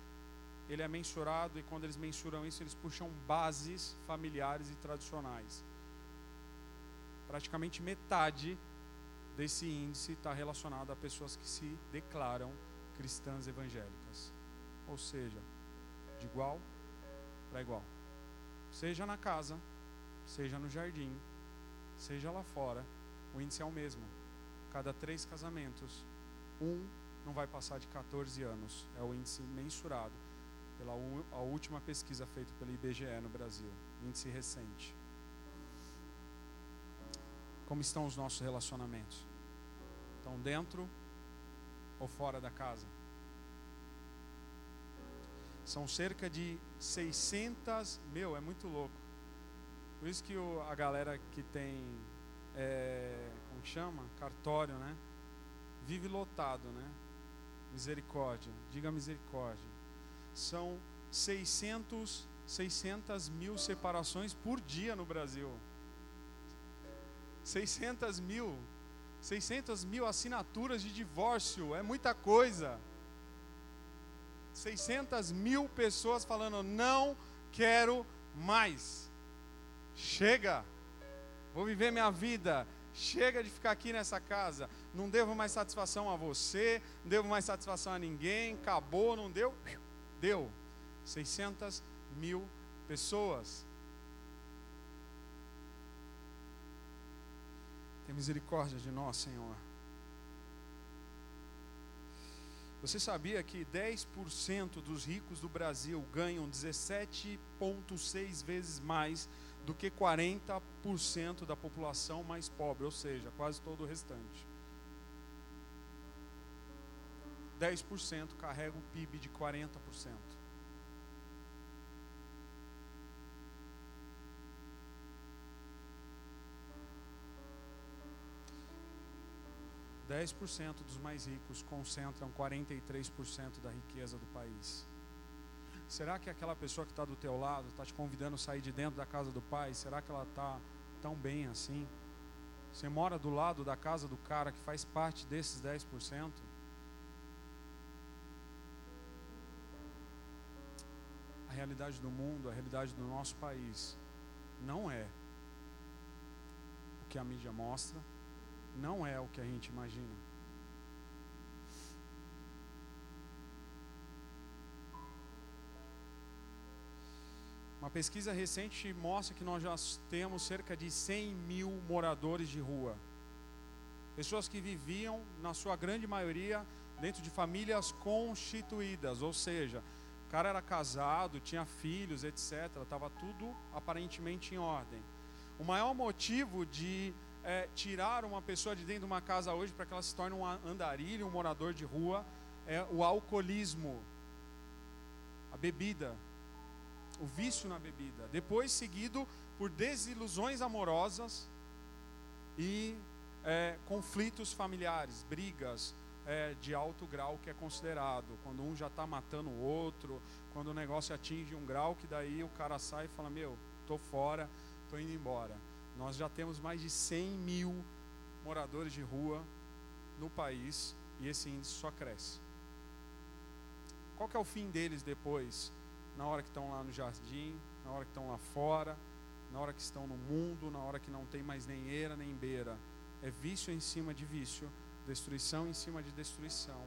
ele é mensurado e quando eles mensuram isso, eles puxam bases familiares e tradicionais. Praticamente metade desse índice está relacionado a pessoas que se declaram cristãs evangélicas. Ou seja, de igual para igual. Seja na casa, seja no jardim, seja lá fora, o índice é o mesmo. Cada três casamentos, um não vai passar de 14 anos. É o índice mensurado pela a última pesquisa feita pelo IBGE no Brasil, índice recente. Como estão os nossos relacionamentos? Estão dentro ou fora da casa? São cerca de 600, meu, é muito louco. Por isso que o, a galera que tem, é, como chama? Cartório, né? Vive lotado, né? Misericórdia, diga misericórdia. São 600, 600 mil separações por dia no Brasil. 600 mil. 600 mil assinaturas de divórcio. É muita coisa. 600 mil pessoas falando: não quero mais. Chega. Vou viver minha vida. Chega de ficar aqui nessa casa. Não devo mais satisfação a você. Não devo mais satisfação a ninguém. Acabou, não deu? Deu. 600 mil pessoas. Tem misericórdia de nós, Senhor. Você sabia que 10% dos ricos do Brasil ganham 17,6 vezes mais do que 40% da população mais pobre, ou seja, quase todo o restante. 10% carrega o PIB de 40%. 10% dos mais ricos concentram 43% da riqueza do país. Será que aquela pessoa que está do teu lado está te convidando a sair de dentro da casa do pai? Será que ela está tão bem assim? Você mora do lado da casa do cara que faz parte desses 10%? A realidade do mundo, a realidade do nosso país, não é o que a mídia mostra, não é o que a gente imagina. Uma pesquisa recente mostra que nós já temos cerca de 100 mil moradores de rua. Pessoas que viviam, na sua grande maioria, dentro de famílias constituídas, ou seja, o cara era casado, tinha filhos, etc. Estava tudo aparentemente em ordem. O maior motivo de é, tirar uma pessoa de dentro de uma casa hoje para que ela se torne um andarilho, um morador de rua, é o alcoolismo, a bebida, o vício na bebida. Depois seguido por desilusões amorosas e é, conflitos familiares, brigas é, de alto grau que é considerado. Quando um já está matando o outro, quando o negócio atinge um grau que daí o cara sai e fala, meu, tô fora, tô indo embora. Nós já temos mais de 100 mil moradores de rua no país e esse índice só cresce. Qual que é o fim deles depois? Na hora que estão lá no jardim, na hora que estão lá fora, na hora que estão no mundo, na hora que não tem mais nem eira nem beira. É vício em cima de vício, destruição em cima de destruição.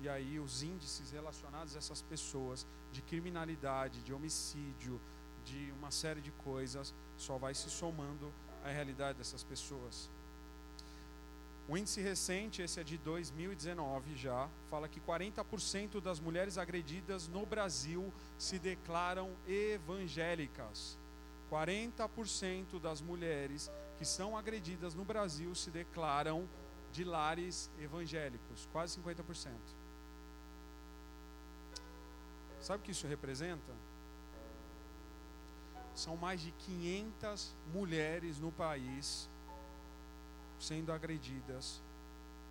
E aí os índices relacionados a essas pessoas de criminalidade, de homicídio, de uma série de coisas, só vai se somando à realidade dessas pessoas. O índice recente, esse é de 2019 já, fala que 40% das mulheres agredidas no Brasil se declaram evangélicas. 40% das mulheres que são agredidas no Brasil se declaram de lares evangélicos, quase 50%. Sabe o que isso representa? São mais de 500 mulheres no país sendo agredidas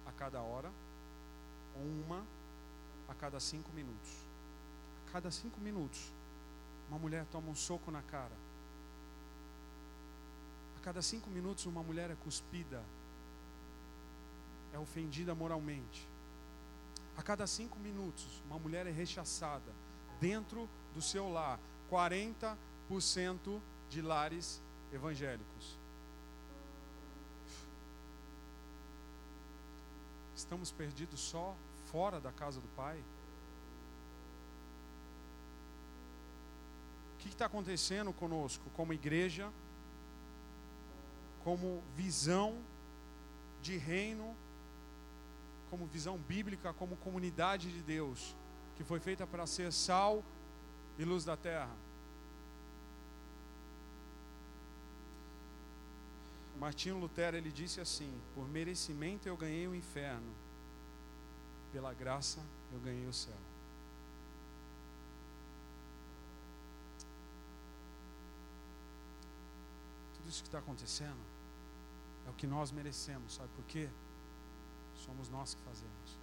a cada hora, uma a cada cinco minutos. A cada cinco minutos, uma mulher toma um soco na cara. A cada cinco minutos, uma mulher é cuspida, é ofendida moralmente. A cada cinco minutos, uma mulher é rechaçada dentro do seu lar. 40 cento de lares evangélicos. Estamos perdidos só fora da casa do Pai? O que está acontecendo conosco como igreja, como visão de reino, como visão bíblica, como comunidade de Deus, que foi feita para ser sal e luz da terra? Martinho Lutero ele disse assim: Por merecimento eu ganhei o inferno, pela graça eu ganhei o céu. Tudo isso que está acontecendo é o que nós merecemos, sabe por quê? Somos nós que fazemos.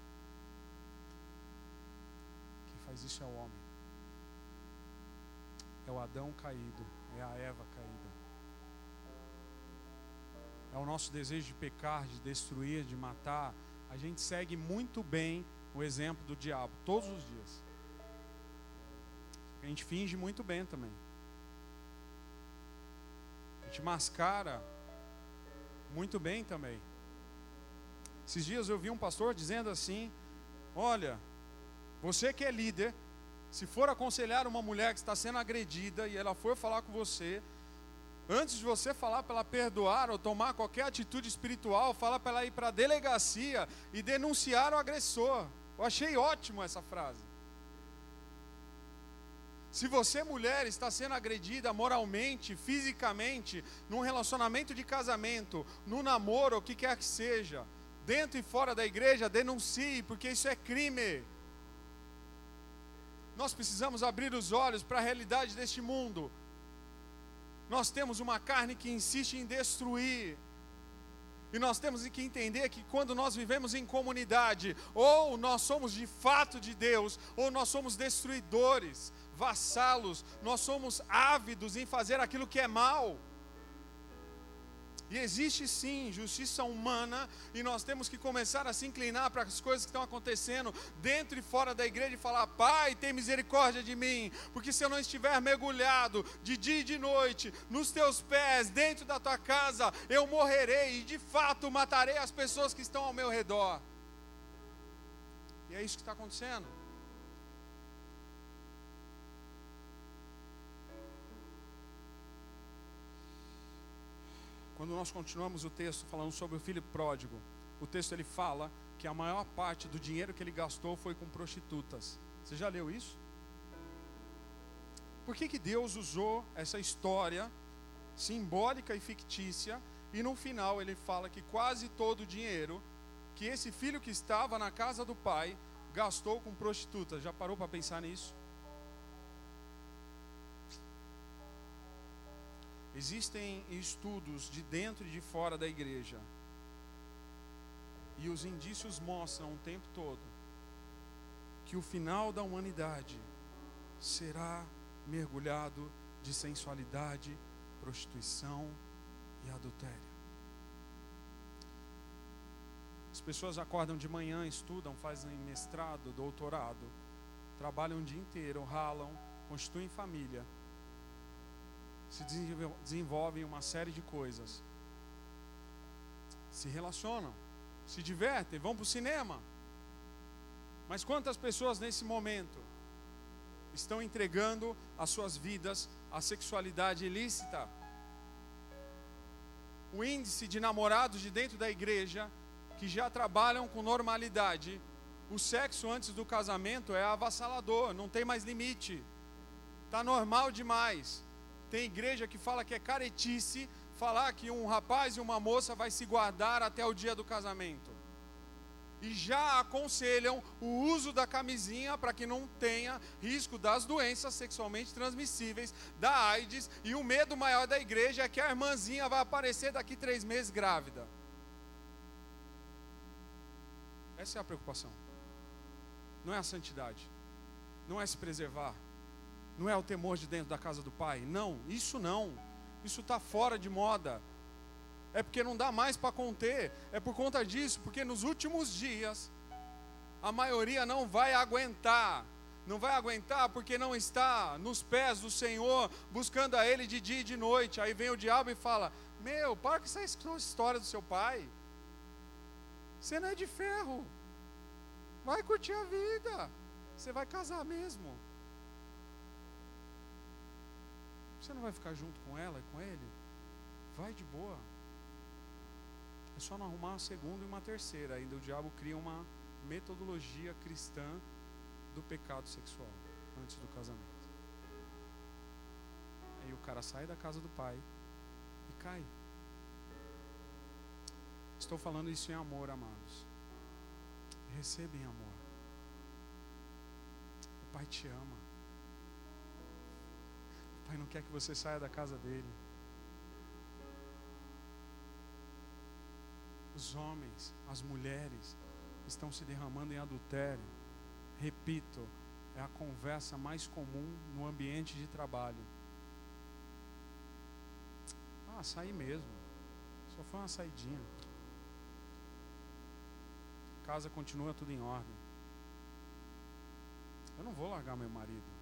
Quem faz isso é o homem. É o Adão caído, é a Eva caída. É o nosso desejo de pecar, de destruir, de matar. A gente segue muito bem o exemplo do diabo todos os dias. A gente finge muito bem também. A gente mascara muito bem também. Esses dias eu vi um pastor dizendo assim: Olha, você que é líder, se for aconselhar uma mulher que está sendo agredida e ela for falar com você, antes de você falar para ela perdoar ou tomar qualquer atitude espiritual, fala para ela ir para a delegacia e denunciar o agressor. Eu achei ótimo essa frase. Se você, mulher, está sendo agredida moralmente, fisicamente, num relacionamento de casamento, no namoro, o que quer que seja, dentro e fora da igreja, denuncie, porque isso é crime. Nós precisamos abrir os olhos para a realidade deste mundo. Nós temos uma carne que insiste em destruir. E nós temos que entender que quando nós vivemos em comunidade, ou nós somos de fato de Deus, ou nós somos destruidores, vassalos, nós somos ávidos em fazer aquilo que é mal. E existe sim justiça humana, e nós temos que começar a se inclinar para as coisas que estão acontecendo dentro e fora da igreja e falar: Pai, tem misericórdia de mim, porque se eu não estiver mergulhado de dia e de noite nos teus pés, dentro da tua casa, eu morrerei e de fato matarei as pessoas que estão ao meu redor. E é isso que está acontecendo. Quando nós continuamos o texto falando sobre o filho pródigo, o texto ele fala que a maior parte do dinheiro que ele gastou foi com prostitutas. Você já leu isso? Por que, que Deus usou essa história simbólica e fictícia e no final ele fala que quase todo o dinheiro que esse filho que estava na casa do pai gastou com prostitutas? Já parou para pensar nisso? Existem estudos de dentro e de fora da igreja. E os indícios mostram o tempo todo que o final da humanidade será mergulhado de sensualidade, prostituição e adultério. As pessoas acordam de manhã, estudam, fazem mestrado, doutorado, trabalham o dia inteiro, ralam, constituem família se desenvolvem uma série de coisas. Se relacionam, se divertem, vão para o cinema. Mas quantas pessoas nesse momento estão entregando as suas vidas à sexualidade ilícita? O índice de namorados de dentro da igreja que já trabalham com normalidade, o sexo antes do casamento é avassalador, não tem mais limite. Está normal demais. Tem igreja que fala que é caretice falar que um rapaz e uma moça vai se guardar até o dia do casamento. E já aconselham o uso da camisinha para que não tenha risco das doenças sexualmente transmissíveis, da AIDS. E o medo maior da igreja é que a irmãzinha vai aparecer daqui três meses grávida. Essa é a preocupação. Não é a santidade. Não é se preservar não é o temor de dentro da casa do pai. Não, isso não. Isso está fora de moda. É porque não dá mais para conter. É por conta disso, porque nos últimos dias a maioria não vai aguentar. Não vai aguentar porque não está nos pés do Senhor, buscando a Ele de dia e de noite. Aí vem o diabo e fala: Meu, para com essa história do seu pai. Você não é de ferro. Vai curtir a vida. Você vai casar mesmo. Você não vai ficar junto com ela e com ele? Vai de boa. É só não arrumar uma segunda e uma terceira. Ainda o diabo cria uma metodologia cristã do pecado sexual antes do casamento. Aí o cara sai da casa do pai e cai. Estou falando isso em amor, amados. Receba em amor. O Pai te ama. Pai não quer que você saia da casa dele. Os homens, as mulheres estão se derramando em adultério. Repito, é a conversa mais comum no ambiente de trabalho. Ah, saí mesmo. Só foi uma saidinha. Casa continua tudo em ordem. Eu não vou largar meu marido.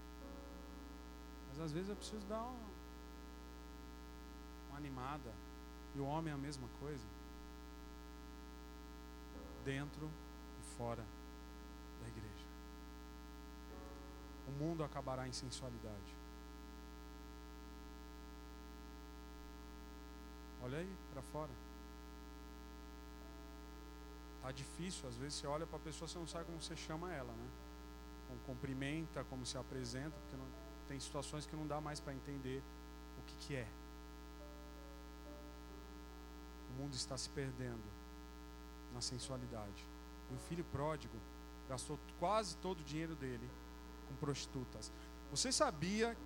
Mas às vezes eu preciso dar uma, uma animada. E o homem é a mesma coisa. Dentro e fora da igreja. O mundo acabará em sensualidade. Olha aí para fora. Tá difícil, às vezes você olha para a pessoa, você não sabe como você chama ela, né? Como cumprimenta, como se apresenta, porque não, tem situações que não dá mais para entender o que, que é. O mundo está se perdendo na sensualidade. E o filho pródigo gastou quase todo o dinheiro dele com prostitutas. Você sabia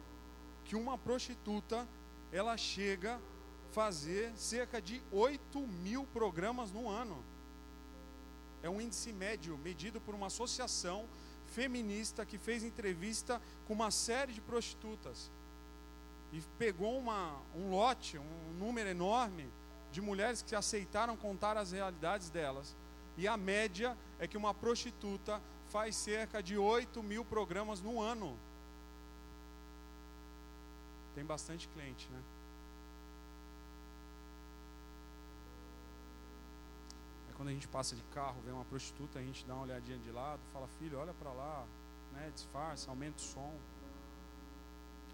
que uma prostituta ela chega fazer cerca de 8 mil programas no ano. É um índice médio medido por uma associação feminista que fez entrevista com uma série de prostitutas e pegou uma, um lote, um número enorme de mulheres que aceitaram contar as realidades delas. E a média é que uma prostituta faz cerca de 8 mil programas no ano. Tem bastante cliente, né? Quando a gente passa de carro, vê uma prostituta, a gente dá uma olhadinha de lado, fala, filho, olha para lá, né, disfarça, aumenta o som.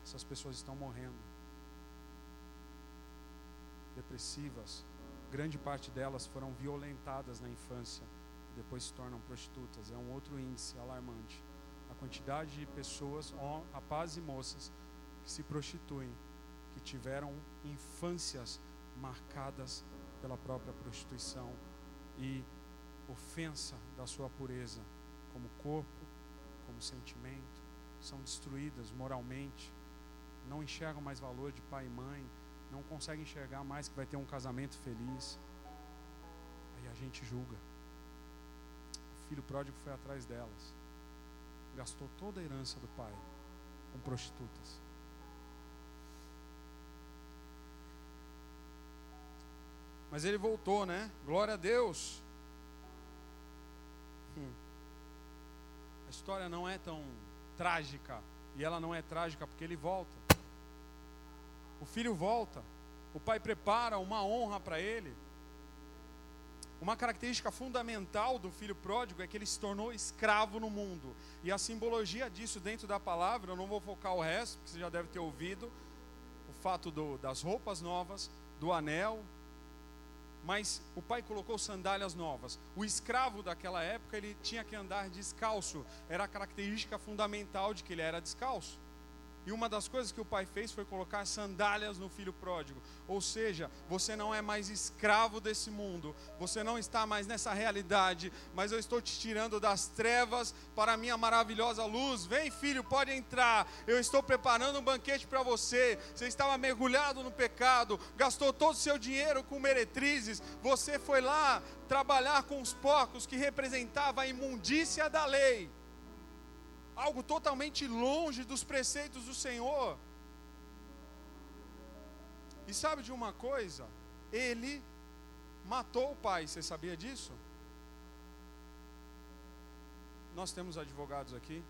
Essas pessoas estão morrendo. Depressivas. Grande parte delas foram violentadas na infância, depois se tornam prostitutas. É um outro índice alarmante. A quantidade de pessoas, rapazes e moças, que se prostituem, que tiveram infâncias marcadas pela própria prostituição e ofensa da sua pureza, como corpo, como sentimento, são destruídas moralmente, não enxergam mais valor de pai e mãe, não conseguem enxergar mais que vai ter um casamento feliz. Aí a gente julga. O filho pródigo foi atrás delas, gastou toda a herança do pai com prostitutas. Mas ele voltou, né? Glória a Deus. Hum. A história não é tão trágica. E ela não é trágica porque ele volta. O filho volta. O pai prepara uma honra para ele. Uma característica fundamental do filho pródigo é que ele se tornou escravo no mundo. E a simbologia disso dentro da palavra, eu não vou focar o resto, porque você já deve ter ouvido. O fato do, das roupas novas, do anel, mas o pai colocou sandálias novas. O escravo daquela época ele tinha que andar descalço, era a característica fundamental de que ele era descalço. E uma das coisas que o pai fez foi colocar sandálias no filho pródigo. Ou seja, você não é mais escravo desse mundo, você não está mais nessa realidade, mas eu estou te tirando das trevas para a minha maravilhosa luz. Vem, filho, pode entrar. Eu estou preparando um banquete para você. Você estava mergulhado no pecado, gastou todo o seu dinheiro com meretrizes. Você foi lá trabalhar com os porcos que representava a imundícia da lei algo totalmente longe dos preceitos do Senhor. E sabe de uma coisa? Ele matou o pai, você sabia disso? Nós temos advogados aqui.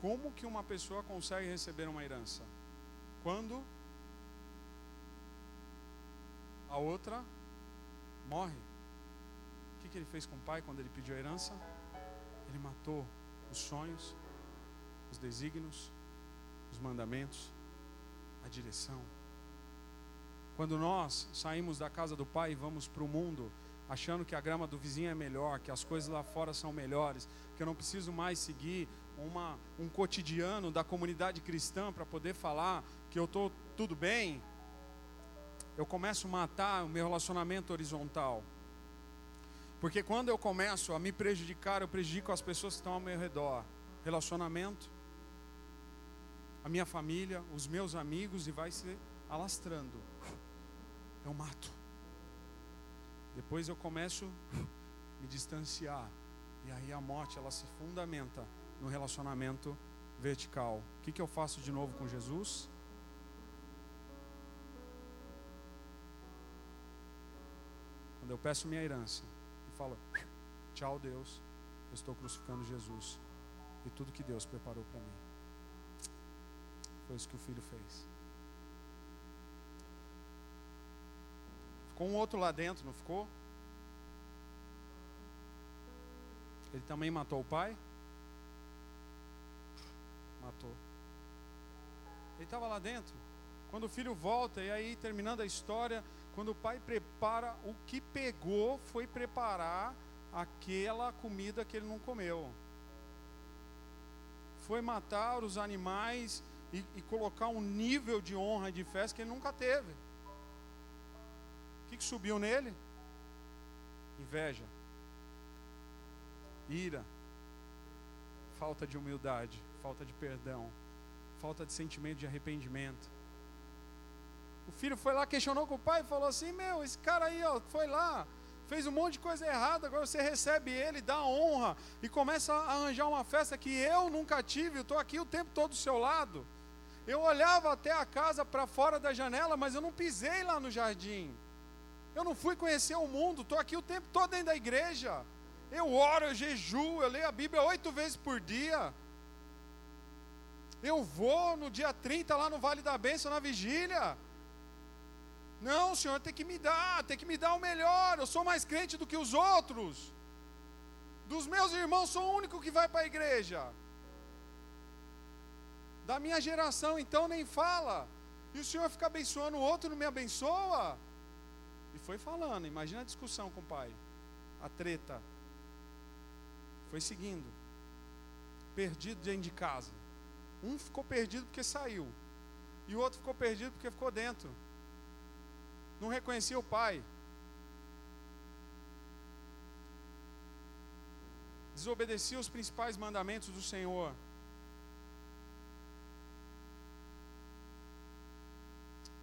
Como que uma pessoa consegue receber uma herança? Quando a outra morre. O que, que ele fez com o pai quando ele pediu a herança? Ele matou os sonhos, os desígnios, os mandamentos, a direção. Quando nós saímos da casa do Pai e vamos para o mundo, achando que a grama do vizinho é melhor, que as coisas lá fora são melhores, que eu não preciso mais seguir uma, um cotidiano da comunidade cristã para poder falar que eu estou tudo bem, eu começo a matar o meu relacionamento horizontal. Porque quando eu começo a me prejudicar, eu prejudico as pessoas que estão ao meu redor. Relacionamento, a minha família, os meus amigos e vai se alastrando. Eu mato. Depois eu começo a me distanciar. E aí a morte ela se fundamenta no relacionamento vertical. O que, que eu faço de novo com Jesus? Quando eu peço minha herança falo, tchau Deus, eu estou crucificando Jesus e tudo que Deus preparou para mim. Foi isso que o filho fez. Ficou um outro lá dentro, não ficou? Ele também matou o pai? Matou. Ele estava lá dentro. Quando o filho volta, e aí terminando a história, quando o pai prepara, o que pegou foi preparar aquela comida que ele não comeu. Foi matar os animais e, e colocar um nível de honra e de festa que ele nunca teve. O que, que subiu nele? Inveja, ira, falta de humildade, falta de perdão, falta de sentimento de arrependimento. O filho foi lá, questionou com o pai e falou assim: Meu, esse cara aí ó, foi lá, fez um monte de coisa errada, agora você recebe ele, dá honra e começa a arranjar uma festa que eu nunca tive, eu estou aqui o tempo todo do seu lado. Eu olhava até a casa para fora da janela, mas eu não pisei lá no jardim. Eu não fui conhecer o mundo, estou aqui o tempo todo dentro da igreja. Eu oro, eu jejuo, eu leio a Bíblia oito vezes por dia. Eu vou no dia 30 lá no Vale da Bênção, na vigília. Não, Senhor, tem que me dar, tem que me dar o melhor. Eu sou mais crente do que os outros. Dos meus irmãos, sou o único que vai para a igreja. Da minha geração, então, nem fala. E o Senhor fica abençoando o outro, não me abençoa? E foi falando, imagina a discussão com o pai. A treta. Foi seguindo. Perdido dentro de casa. Um ficou perdido porque saiu. E o outro ficou perdido porque ficou dentro não reconhecia o pai. Desobedecia os principais mandamentos do Senhor.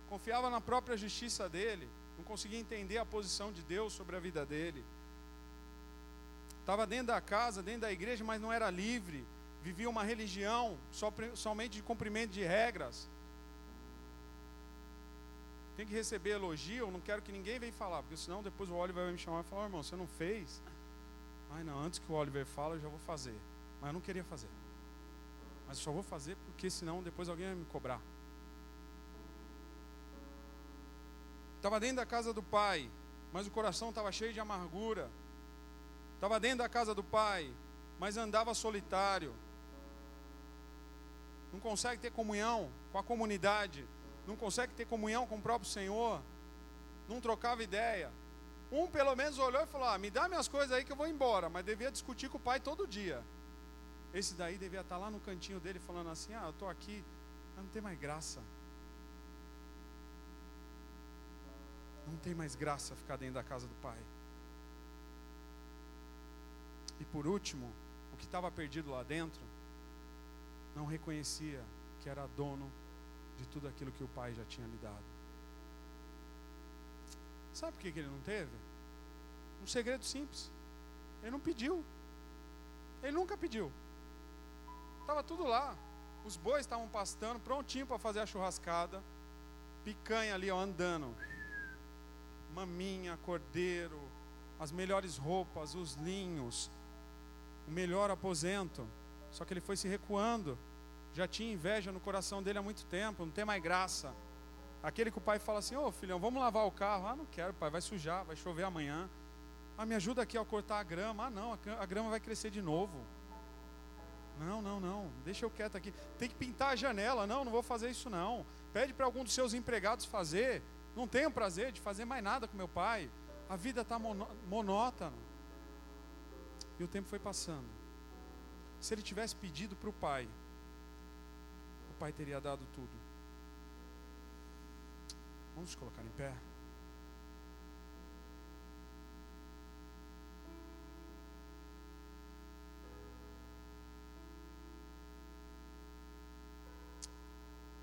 Confiava na própria justiça dele, não conseguia entender a posição de Deus sobre a vida dele. Estava dentro da casa, dentro da igreja, mas não era livre. Vivia uma religião somente de cumprimento de regras tem que receber elogio, eu não quero que ninguém venha falar, porque senão depois o Oliver vai me chamar e falar, oh, irmão, você não fez? Ai não, antes que o Oliver fale, eu já vou fazer. Mas eu não queria fazer. Mas eu só vou fazer porque senão depois alguém vai me cobrar. Estava dentro da casa do pai, mas o coração estava cheio de amargura. Estava dentro da casa do pai, mas andava solitário. Não consegue ter comunhão com a comunidade não consegue ter comunhão com o próprio Senhor, não trocava ideia. Um pelo menos olhou e falou: ah, me dá minhas coisas aí que eu vou embora, mas devia discutir com o pai todo dia. Esse daí devia estar lá no cantinho dele falando assim: ah, eu estou aqui, mas não tem mais graça. Não tem mais graça ficar dentro da casa do pai. E por último, o que estava perdido lá dentro, não reconhecia que era dono de tudo aquilo que o pai já tinha lhe dado. Sabe por que ele não teve? Um segredo simples. Ele não pediu. Ele nunca pediu. Estava tudo lá. Os bois estavam pastando, prontinho para fazer a churrascada. Picanha ali, ó, andando. Maminha, cordeiro, as melhores roupas, os linhos, o melhor aposento. Só que ele foi se recuando já tinha inveja no coração dele há muito tempo, não tem mais graça. Aquele que o pai fala assim: Ô oh, filhão, vamos lavar o carro. Ah, não quero, pai, vai sujar, vai chover amanhã. Ah, me ajuda aqui a cortar a grama. Ah, não, a grama vai crescer de novo. Não, não, não, deixa eu quieto aqui. Tem que pintar a janela. Não, não vou fazer isso não. Pede para algum dos seus empregados fazer. Não tenho prazer de fazer mais nada com meu pai. A vida está monótona. E o tempo foi passando. Se ele tivesse pedido para o pai, pai teria dado tudo. Vamos colocar em pé.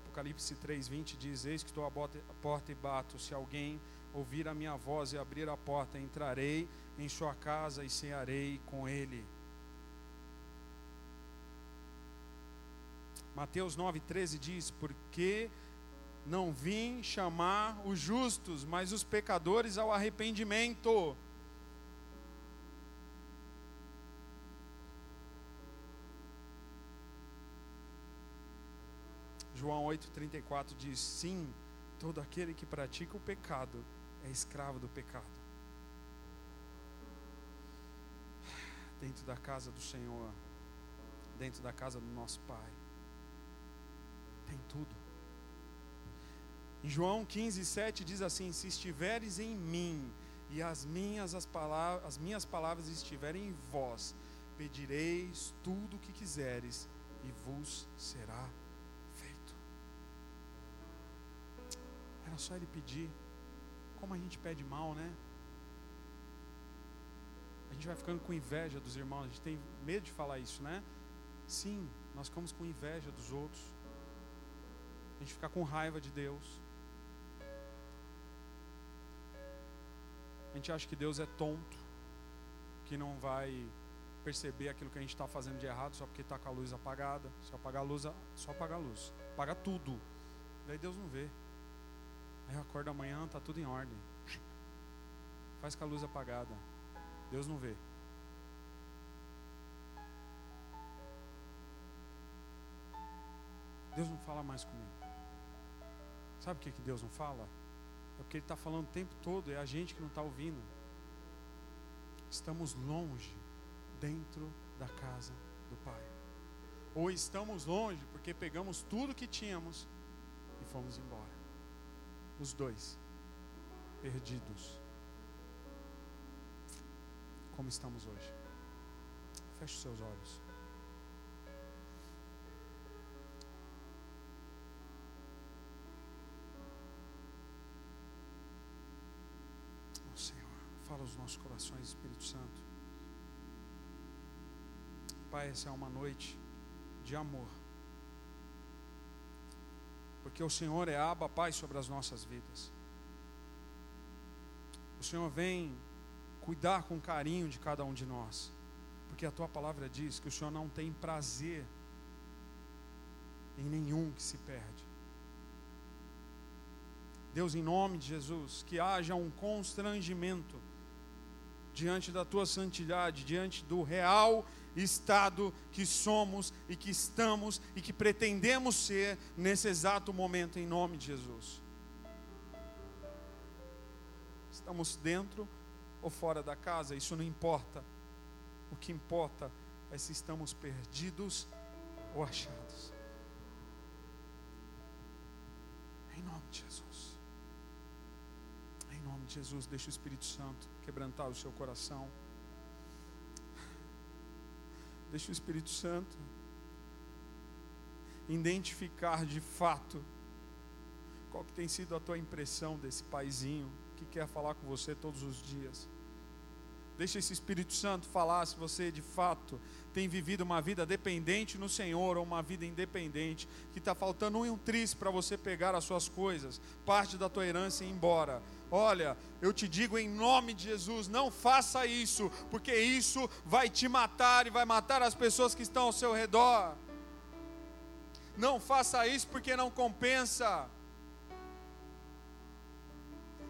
Apocalipse 3:20 diz: Eis que estou à porta e bato. Se alguém ouvir a minha voz e abrir a porta, entrarei em sua casa e cearei com ele. Mateus 9,13 diz: Porque não vim chamar os justos, mas os pecadores ao arrependimento. João 8,34 diz: Sim, todo aquele que pratica o pecado é escravo do pecado. Dentro da casa do Senhor, dentro da casa do nosso Pai, tem tudo. Em João 15, 7 diz assim: Se estiveres em mim e as minhas, as, palavras, as minhas palavras estiverem em vós, pedireis tudo o que quiseres e vos será feito. Era só ele pedir. Como a gente pede mal, né? A gente vai ficando com inveja dos irmãos, a gente tem medo de falar isso, né? Sim, nós ficamos com inveja dos outros. A gente fica com raiva de Deus. A gente acha que Deus é tonto, que não vai perceber aquilo que a gente está fazendo de errado só porque está com a luz apagada. Só apagar a luz, só apagar a luz. Apaga tudo. Daí Deus não vê. Aí eu acordo amanhã, está tudo em ordem. Faz com a luz apagada. Deus não vê. Deus não fala mais comigo. Sabe o que, que Deus não fala? É porque Ele está falando o tempo todo, é a gente que não está ouvindo. Estamos longe dentro da casa do Pai. Ou estamos longe porque pegamos tudo que tínhamos e fomos embora. Os dois, perdidos. Como estamos hoje? Feche os seus olhos. Fala aos nossos corações, Espírito Santo. Pai, essa é uma noite de amor. Porque o Senhor é aba, Pai, sobre as nossas vidas. O Senhor vem cuidar com carinho de cada um de nós. Porque a tua palavra diz que o Senhor não tem prazer em nenhum que se perde. Deus, em nome de Jesus, que haja um constrangimento diante da tua santidade, diante do real estado que somos e que estamos e que pretendemos ser nesse exato momento, em nome de Jesus. Estamos dentro ou fora da casa, isso não importa. O que importa é se estamos perdidos ou achados. Em nome de Jesus. Nome de Jesus, deixa o Espírito Santo quebrantar o seu coração. Deixa o Espírito Santo identificar de fato qual que tem sido a tua impressão desse paizinho que quer falar com você todos os dias. Deixa esse Espírito Santo falar se você de fato tem vivido uma vida dependente no Senhor ou uma vida independente, que está faltando um tris para você pegar as suas coisas, parte da tua herança e ir embora. Olha, eu te digo em nome de Jesus, não faça isso, porque isso vai te matar e vai matar as pessoas que estão ao seu redor. Não faça isso porque não compensa.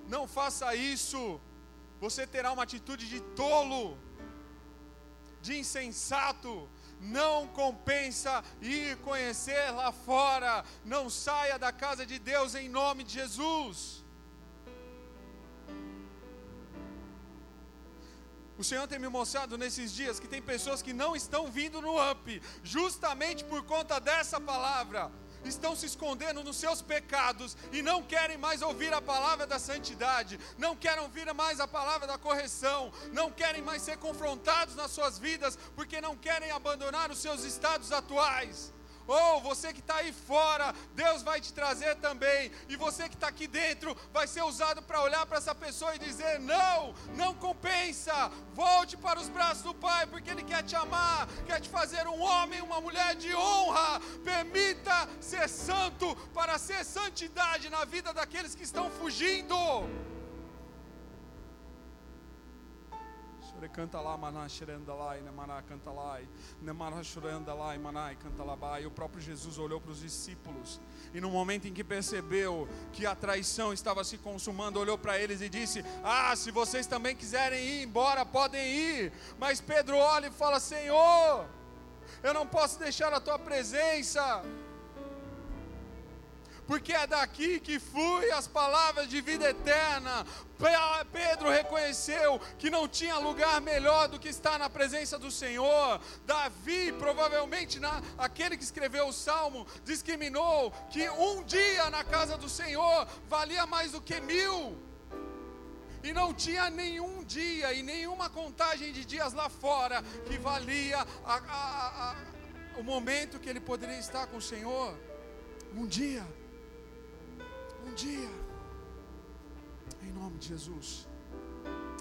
Não faça isso você terá uma atitude de tolo, de insensato. Não compensa ir conhecer lá fora. Não saia da casa de Deus em nome de Jesus. O Senhor tem me mostrado nesses dias que tem pessoas que não estão vindo no UP, justamente por conta dessa palavra estão se escondendo nos seus pecados e não querem mais ouvir a palavra da santidade, não querem ouvir mais a palavra da correção, não querem mais ser confrontados nas suas vidas, porque não querem abandonar os seus estados atuais. Ou você que está aí fora, Deus vai te trazer também. E você que está aqui dentro vai ser usado para olhar para essa pessoa e dizer: Não, não compensa. Volte para os braços do Pai, porque Ele quer te amar, quer te fazer um homem, uma mulher de honra. Permita ser santo para ser santidade na vida daqueles que estão fugindo. Canta lá, lá, e canta lá, e lá, e canta lá, e o próprio Jesus olhou para os discípulos, e no momento em que percebeu que a traição estava se consumando, olhou para eles e disse: Ah, se vocês também quiserem ir embora, podem ir, mas Pedro olha e fala: Senhor, eu não posso deixar a tua presença porque é daqui que flui as palavras de vida eterna. Pedro reconheceu que não tinha lugar melhor do que estar na presença do Senhor. Davi, provavelmente, na, aquele que escreveu o salmo, discriminou que um dia na casa do Senhor valia mais do que mil. E não tinha nenhum dia e nenhuma contagem de dias lá fora que valia a, a, a, o momento que ele poderia estar com o Senhor. Um dia um dia. Em nome de Jesus.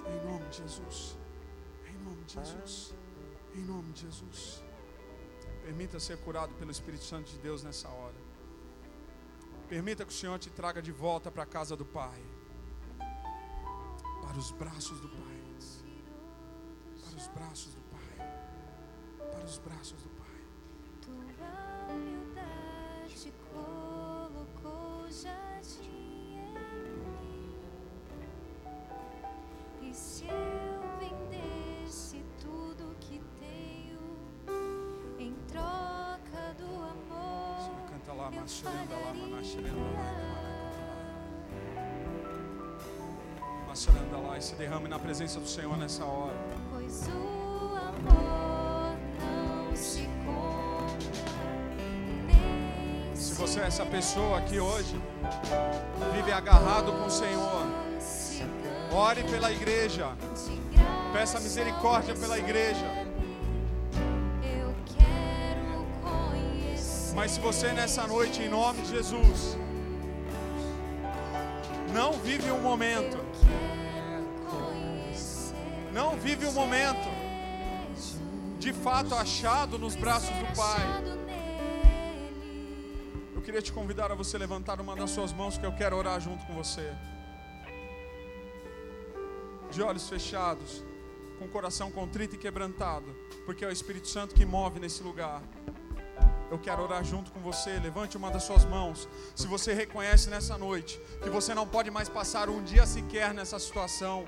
Em nome de Jesus. Em nome de Jesus. Em nome de Jesus. Permita ser curado pelo Espírito Santo de Deus nessa hora. Permita que o Senhor te traga de volta para a casa do Pai. Para os braços do Pai. Para os braços do Pai. Para os braços do Pai. Tua humildade colocou já. Se eu vendesse tudo que tenho em troca do amor? Canta lá, eu Massuranda lá e se derrame na presença do Senhor nessa hora. Pois o amor não se compra. Se você é essa pessoa aqui hoje, vive agarrado com o Senhor Ore pela igreja. Peça misericórdia pela igreja. Mas se você nessa noite, em nome de Jesus, não vive um momento, não vive um momento de fato achado nos braços do Pai. Eu queria te convidar a você levantar uma das suas mãos que eu quero orar junto com você de olhos fechados, com o coração contrito e quebrantado, porque é o Espírito Santo que move nesse lugar. Eu quero orar junto com você. Levante uma das suas mãos. Se você reconhece nessa noite que você não pode mais passar um dia sequer nessa situação,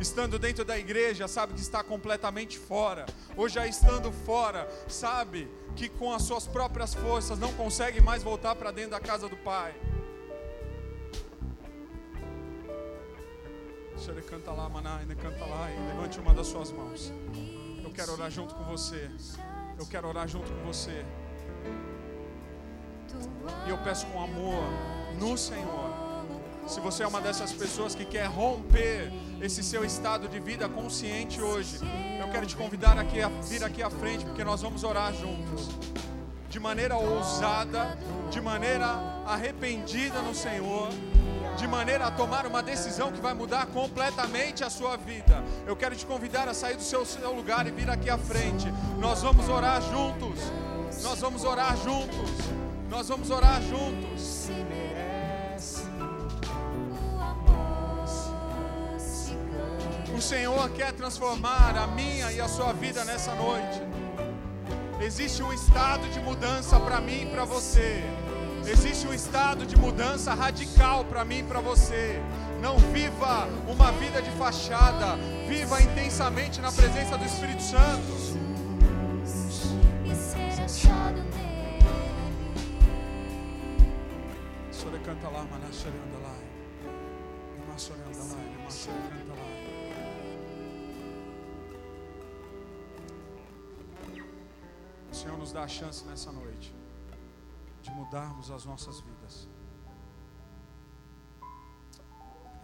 estando dentro da igreja, sabe que está completamente fora, ou já estando fora, sabe que com as suas próprias forças não consegue mais voltar para dentro da casa do Pai. Senhor, canta lá, maná, canta lá e levante uma das suas mãos. Eu quero orar junto com você. Eu quero orar junto com você. E eu peço com amor no Senhor. Se você é uma dessas pessoas que quer romper esse seu estado de vida consciente hoje, eu quero te convidar a vir aqui à frente, porque nós vamos orar juntos. De maneira ousada, de maneira arrependida no Senhor de maneira a tomar uma decisão que vai mudar completamente a sua vida. Eu quero te convidar a sair do seu, seu lugar e vir aqui à frente. Nós vamos orar juntos. Nós vamos orar juntos. Nós vamos orar juntos. O Senhor quer transformar a minha e a sua vida nessa noite. Existe um estado de mudança para mim e para você. Existe um estado de mudança radical para mim e para você. Não viva uma vida de fachada, viva intensamente na presença do Espírito Santo. canta lá, manachore anda lá. Manachore anda lá, lá. O Senhor nos dá a chance nessa noite mudarmos as nossas vidas.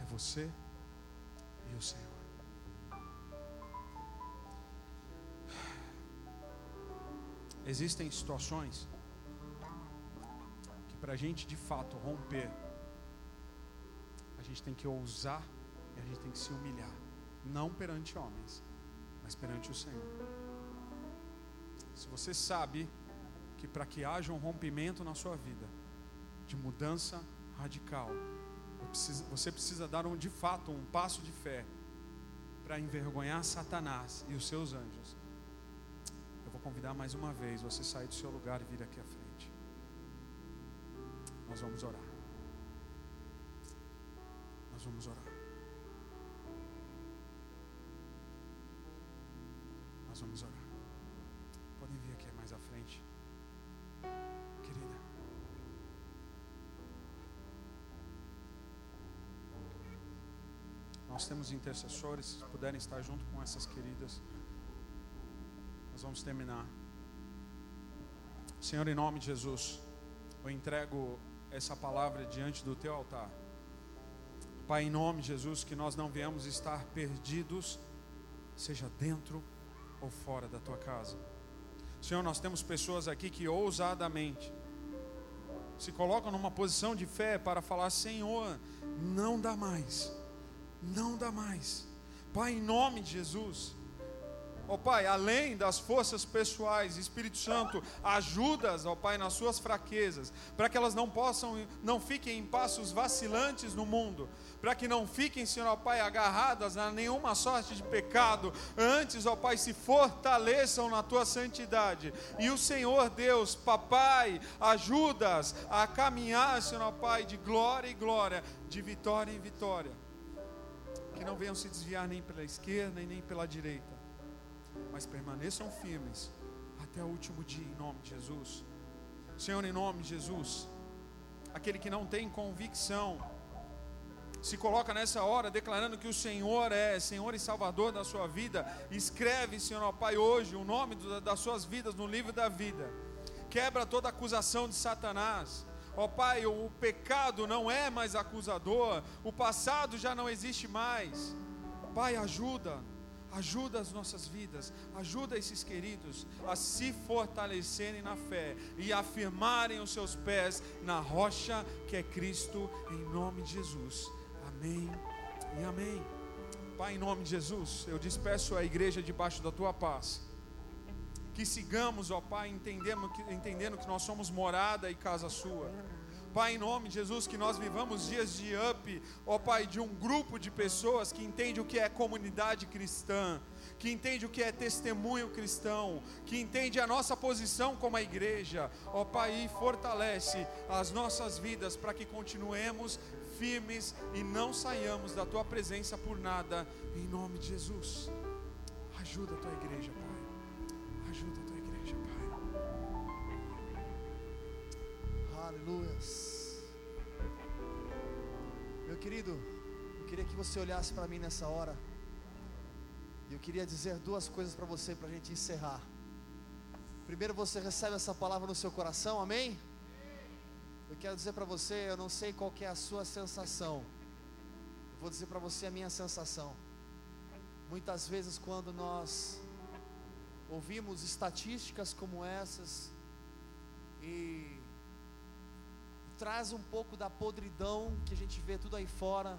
É você e o Senhor. existem situações que para a gente de fato romper, a gente tem que ousar e a gente tem que se humilhar, não perante homens, mas perante o Senhor. Se você sabe que para que haja um rompimento na sua vida, de mudança radical, você precisa dar um, de fato um passo de fé para envergonhar Satanás e os seus anjos. Eu vou convidar mais uma vez você sair do seu lugar e vir aqui à frente. Nós vamos orar. Nós vamos orar. Temos intercessores, se puderem estar junto com essas queridas. Nós vamos terminar. Senhor, em nome de Jesus, eu entrego essa palavra diante do teu altar. Pai, em nome de Jesus, que nós não venhamos estar perdidos, seja dentro ou fora da tua casa. Senhor, nós temos pessoas aqui que ousadamente se colocam numa posição de fé para falar: Senhor, não dá mais, não dá mais. Pai, em nome de Jesus, Ó oh, Pai, além das forças pessoais, Espírito Santo, ajudas, ó oh, Pai, nas suas fraquezas, para que elas não possam, não fiquem em passos vacilantes no mundo, para que não fiquem, Senhor, ó Pai, agarradas a nenhuma sorte de pecado, antes, ó Pai, se fortaleçam na tua santidade. E o Senhor Deus, Papai, ajudas a caminhar, Senhor, ó Pai, de glória em glória, de vitória em vitória. Não venham se desviar nem pela esquerda e nem pela direita mas permaneçam firmes até o último dia, em nome de Jesus. Senhor, em nome de Jesus, aquele que não tem convicção, se coloca nessa hora declarando que o Senhor é Senhor e Salvador da sua vida, escreve, Senhor, ó Pai, hoje o nome das suas vidas no livro da vida, quebra toda acusação de Satanás. Ó Pai, o pecado não é mais acusador, o passado já não existe mais. Pai, ajuda, Ajuda as nossas vidas, ajuda esses queridos a se fortalecerem na fé e afirmarem os seus pés na rocha que é Cristo, em nome de Jesus. Amém e amém. Pai, em nome de Jesus, eu despeço a igreja debaixo da tua paz. Que sigamos, ó Pai, entendendo que, entendendo que nós somos morada e casa sua Pai, em nome de Jesus, que nós vivamos dias de up, ó Pai, de um grupo de pessoas que entende o que é comunidade cristã, que entende o que é testemunho cristão, que entende a nossa posição como a igreja, ó Pai, e fortalece as nossas vidas para que continuemos firmes e não saiamos da tua presença por nada, em nome de Jesus. Ajuda a tua igreja, Pai. Ajuda a tua igreja, Pai. Aleluia. Meu querido, eu queria que você olhasse para mim nessa hora. E eu queria dizer duas coisas para você para a gente encerrar. Primeiro, você recebe essa palavra no seu coração, amém? Eu quero dizer para você, eu não sei qual é a sua sensação. Eu vou dizer para você a minha sensação. Muitas vezes, quando nós ouvimos estatísticas como essas e traz um pouco da podridão que a gente vê tudo aí fora.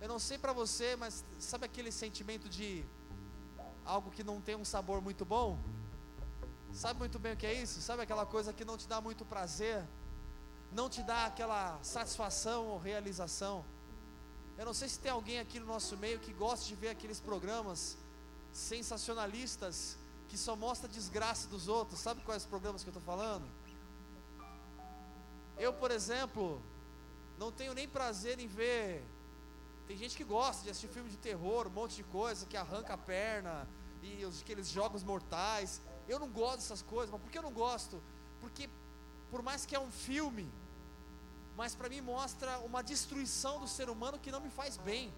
Eu não sei para você, mas sabe aquele sentimento de algo que não tem um sabor muito bom? Sabe muito bem o que é isso? Sabe aquela coisa que não te dá muito prazer? Não te dá aquela satisfação ou realização? Eu não sei se tem alguém aqui no nosso meio que gosta de ver aqueles programas sensacionalistas que só mostra a desgraça dos outros. Sabe quais programas que eu estou falando? Eu, por exemplo, não tenho nem prazer em ver. Tem gente que gosta de assistir filme de terror, um monte de coisa, que arranca a perna, e aqueles jogos mortais. Eu não gosto dessas coisas, mas por que eu não gosto? Porque, por mais que é um filme, mas para mim mostra uma destruição do ser humano que não me faz bem.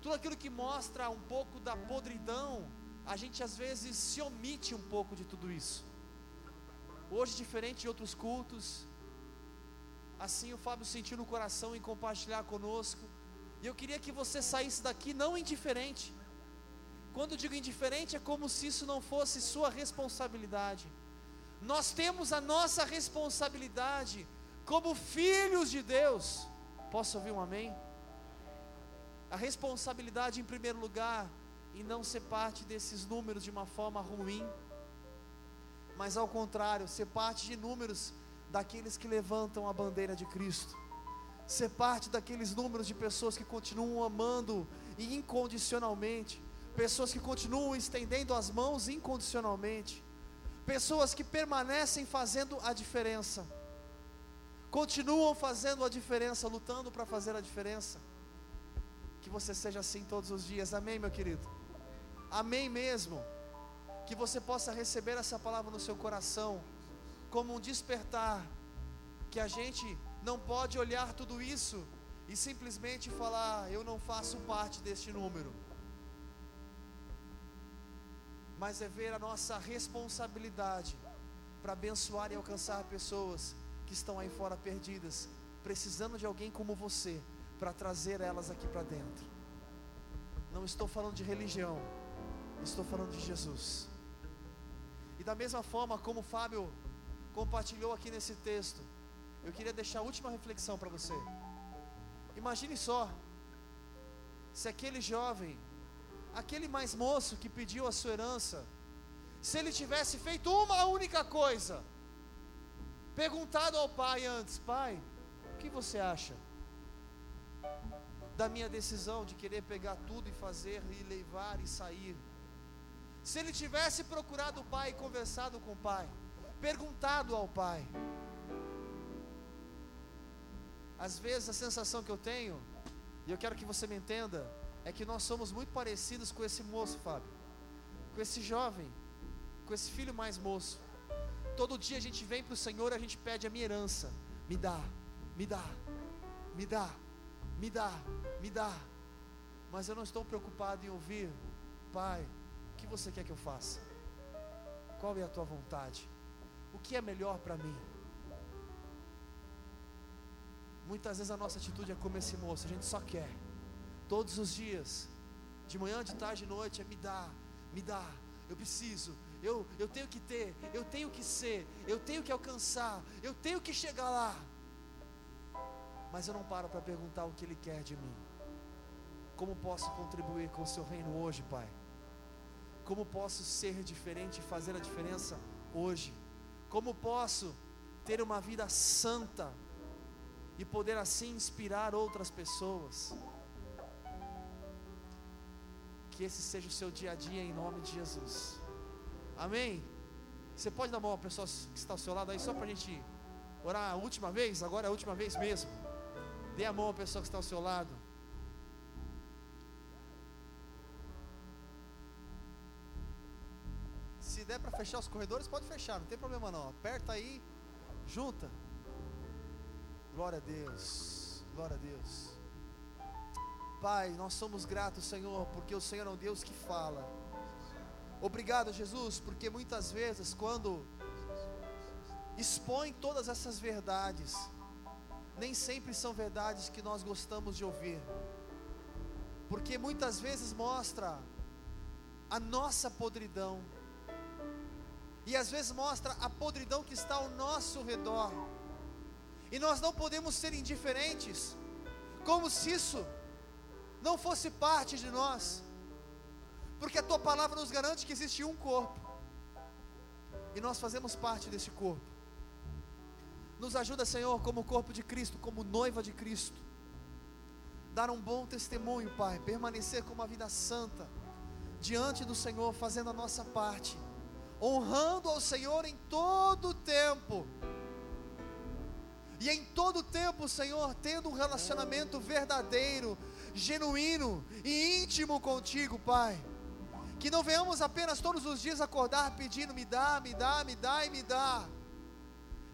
Tudo aquilo que mostra um pouco da podridão, a gente às vezes se omite um pouco de tudo isso. Hoje, diferente de outros cultos, assim o Fábio sentiu no coração em compartilhar conosco. E eu queria que você saísse daqui não indiferente. Quando digo indiferente, é como se isso não fosse sua responsabilidade. Nós temos a nossa responsabilidade como filhos de Deus. Posso ouvir um amém? A responsabilidade em primeiro lugar e não ser parte desses números de uma forma ruim, mas ao contrário, ser parte de números daqueles que levantam a bandeira de Cristo, ser parte daqueles números de pessoas que continuam amando incondicionalmente, pessoas que continuam estendendo as mãos incondicionalmente, pessoas que permanecem fazendo a diferença, continuam fazendo a diferença, lutando para fazer a diferença. Que você seja assim todos os dias, amém, meu querido? Amém mesmo. Que você possa receber essa palavra no seu coração, como um despertar, que a gente não pode olhar tudo isso e simplesmente falar, eu não faço parte deste número mas é ver a nossa responsabilidade para abençoar e alcançar pessoas que estão aí fora perdidas, precisando de alguém como você para trazer elas aqui para dentro. Não estou falando de religião, estou falando de Jesus. E da mesma forma como o Fábio compartilhou aqui nesse texto, eu queria deixar a última reflexão para você. Imagine só, se aquele jovem aquele mais moço que pediu a sua herança, se ele tivesse feito uma única coisa, perguntado ao pai antes: Pai, o que você acha da minha decisão de querer pegar tudo e fazer e levar e sair? Se ele tivesse procurado o pai e conversado com o pai, perguntado ao pai, às vezes a sensação que eu tenho, e eu quero que você me entenda, é que nós somos muito parecidos com esse moço, Fábio, com esse jovem, com esse filho mais moço. Todo dia a gente vem para o Senhor, a gente pede a minha herança, me dá, me dá, me dá, me dá, me dá. Mas eu não estou preocupado em ouvir, Pai, que você quer que eu faça? Qual é a tua vontade? O que é melhor para mim? Muitas vezes a nossa atitude é como esse moço, a gente só quer todos os dias, de manhã, de tarde, de noite, é me dá, me dá, eu preciso, eu, eu tenho que ter, eu tenho que ser, eu tenho que alcançar, eu tenho que chegar lá. Mas eu não paro para perguntar o que Ele quer de mim. Como posso contribuir com o Seu reino hoje, Pai? Como posso ser diferente e fazer a diferença hoje? Como posso ter uma vida santa e poder assim inspirar outras pessoas? que esse seja o seu dia a dia em nome de Jesus. Amém? Você pode dar a mão à pessoa que está ao seu lado aí, só para a gente orar a última vez? Agora é a última vez mesmo. Dê a mão à pessoa que está ao seu lado. Se der para fechar os corredores, pode fechar, não tem problema não. Aperta aí, junta. Glória a Deus. Glória a Deus. Pai, nós somos gratos, Senhor, porque o Senhor é um Deus que fala. Obrigado, Jesus, porque muitas vezes, quando expõe todas essas verdades, nem sempre são verdades que nós gostamos de ouvir, porque muitas vezes mostra a nossa podridão, e às vezes mostra a podridão que está ao nosso redor, e nós não podemos ser indiferentes, como se isso não fosse parte de nós, porque a tua palavra nos garante que existe um corpo, e nós fazemos parte desse corpo. Nos ajuda, Senhor, como corpo de Cristo, como noiva de Cristo, dar um bom testemunho, Pai, permanecer com uma vida santa diante do Senhor, fazendo a nossa parte, honrando ao Senhor em todo tempo. E em todo o tempo, Senhor, tendo um relacionamento verdadeiro, genuíno e íntimo contigo, Pai. Que não venhamos apenas todos os dias acordar pedindo, me dá, me dá, me dá e me dá,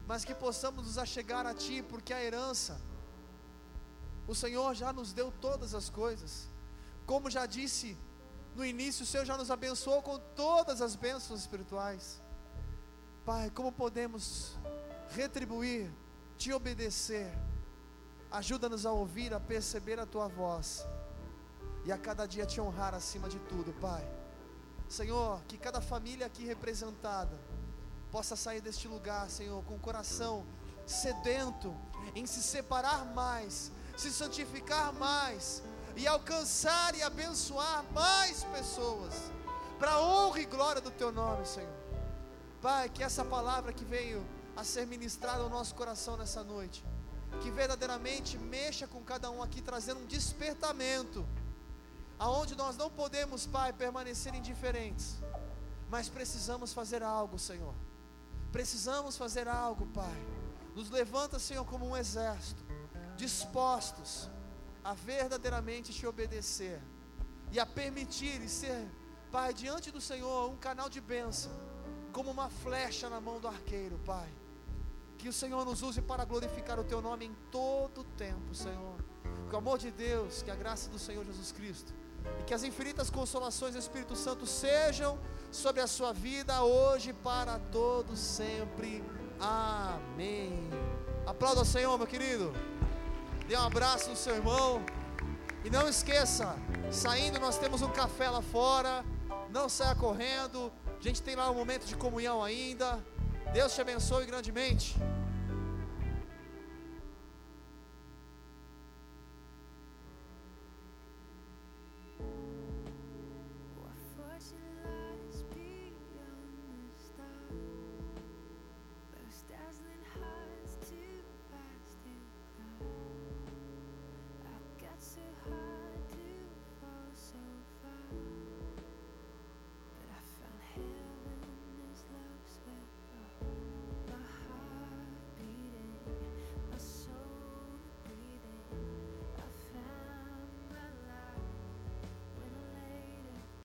mas que possamos nos achegar a Ti, porque a herança, o Senhor já nos deu todas as coisas, como já disse no início, o Senhor já nos abençoou com todas as bênçãos espirituais. Pai, como podemos retribuir, te obedecer, Ajuda-nos a ouvir, a perceber a tua voz e a cada dia te honrar acima de tudo, Pai. Senhor, que cada família aqui representada possa sair deste lugar, Senhor, com o coração sedento em se separar mais, se santificar mais e alcançar e abençoar mais pessoas, para honra e glória do Teu nome, Senhor. Pai, que essa palavra que veio a ser ministrada ao nosso coração nessa noite, que verdadeiramente mexa com cada um aqui, trazendo um despertamento, aonde nós não podemos, Pai, permanecer indiferentes, mas precisamos fazer algo, Senhor. Precisamos fazer algo, Pai. Nos levanta, Senhor, como um exército, dispostos a verdadeiramente te obedecer e a permitir e ser, Pai, diante do Senhor, um canal de bênção, como uma flecha na mão do arqueiro, Pai. Que o Senhor nos use para glorificar o Teu nome em todo o tempo, Senhor. Que o amor de Deus, que a graça do Senhor Jesus Cristo e que as infinitas consolações do Espírito Santo sejam sobre a sua vida hoje para todos sempre. Amém. Aplauda o Senhor, meu querido. Dê um abraço no seu irmão. E não esqueça, saindo nós temos um café lá fora. Não saia correndo. A gente tem lá um momento de comunhão ainda. Deus te abençoe grandemente.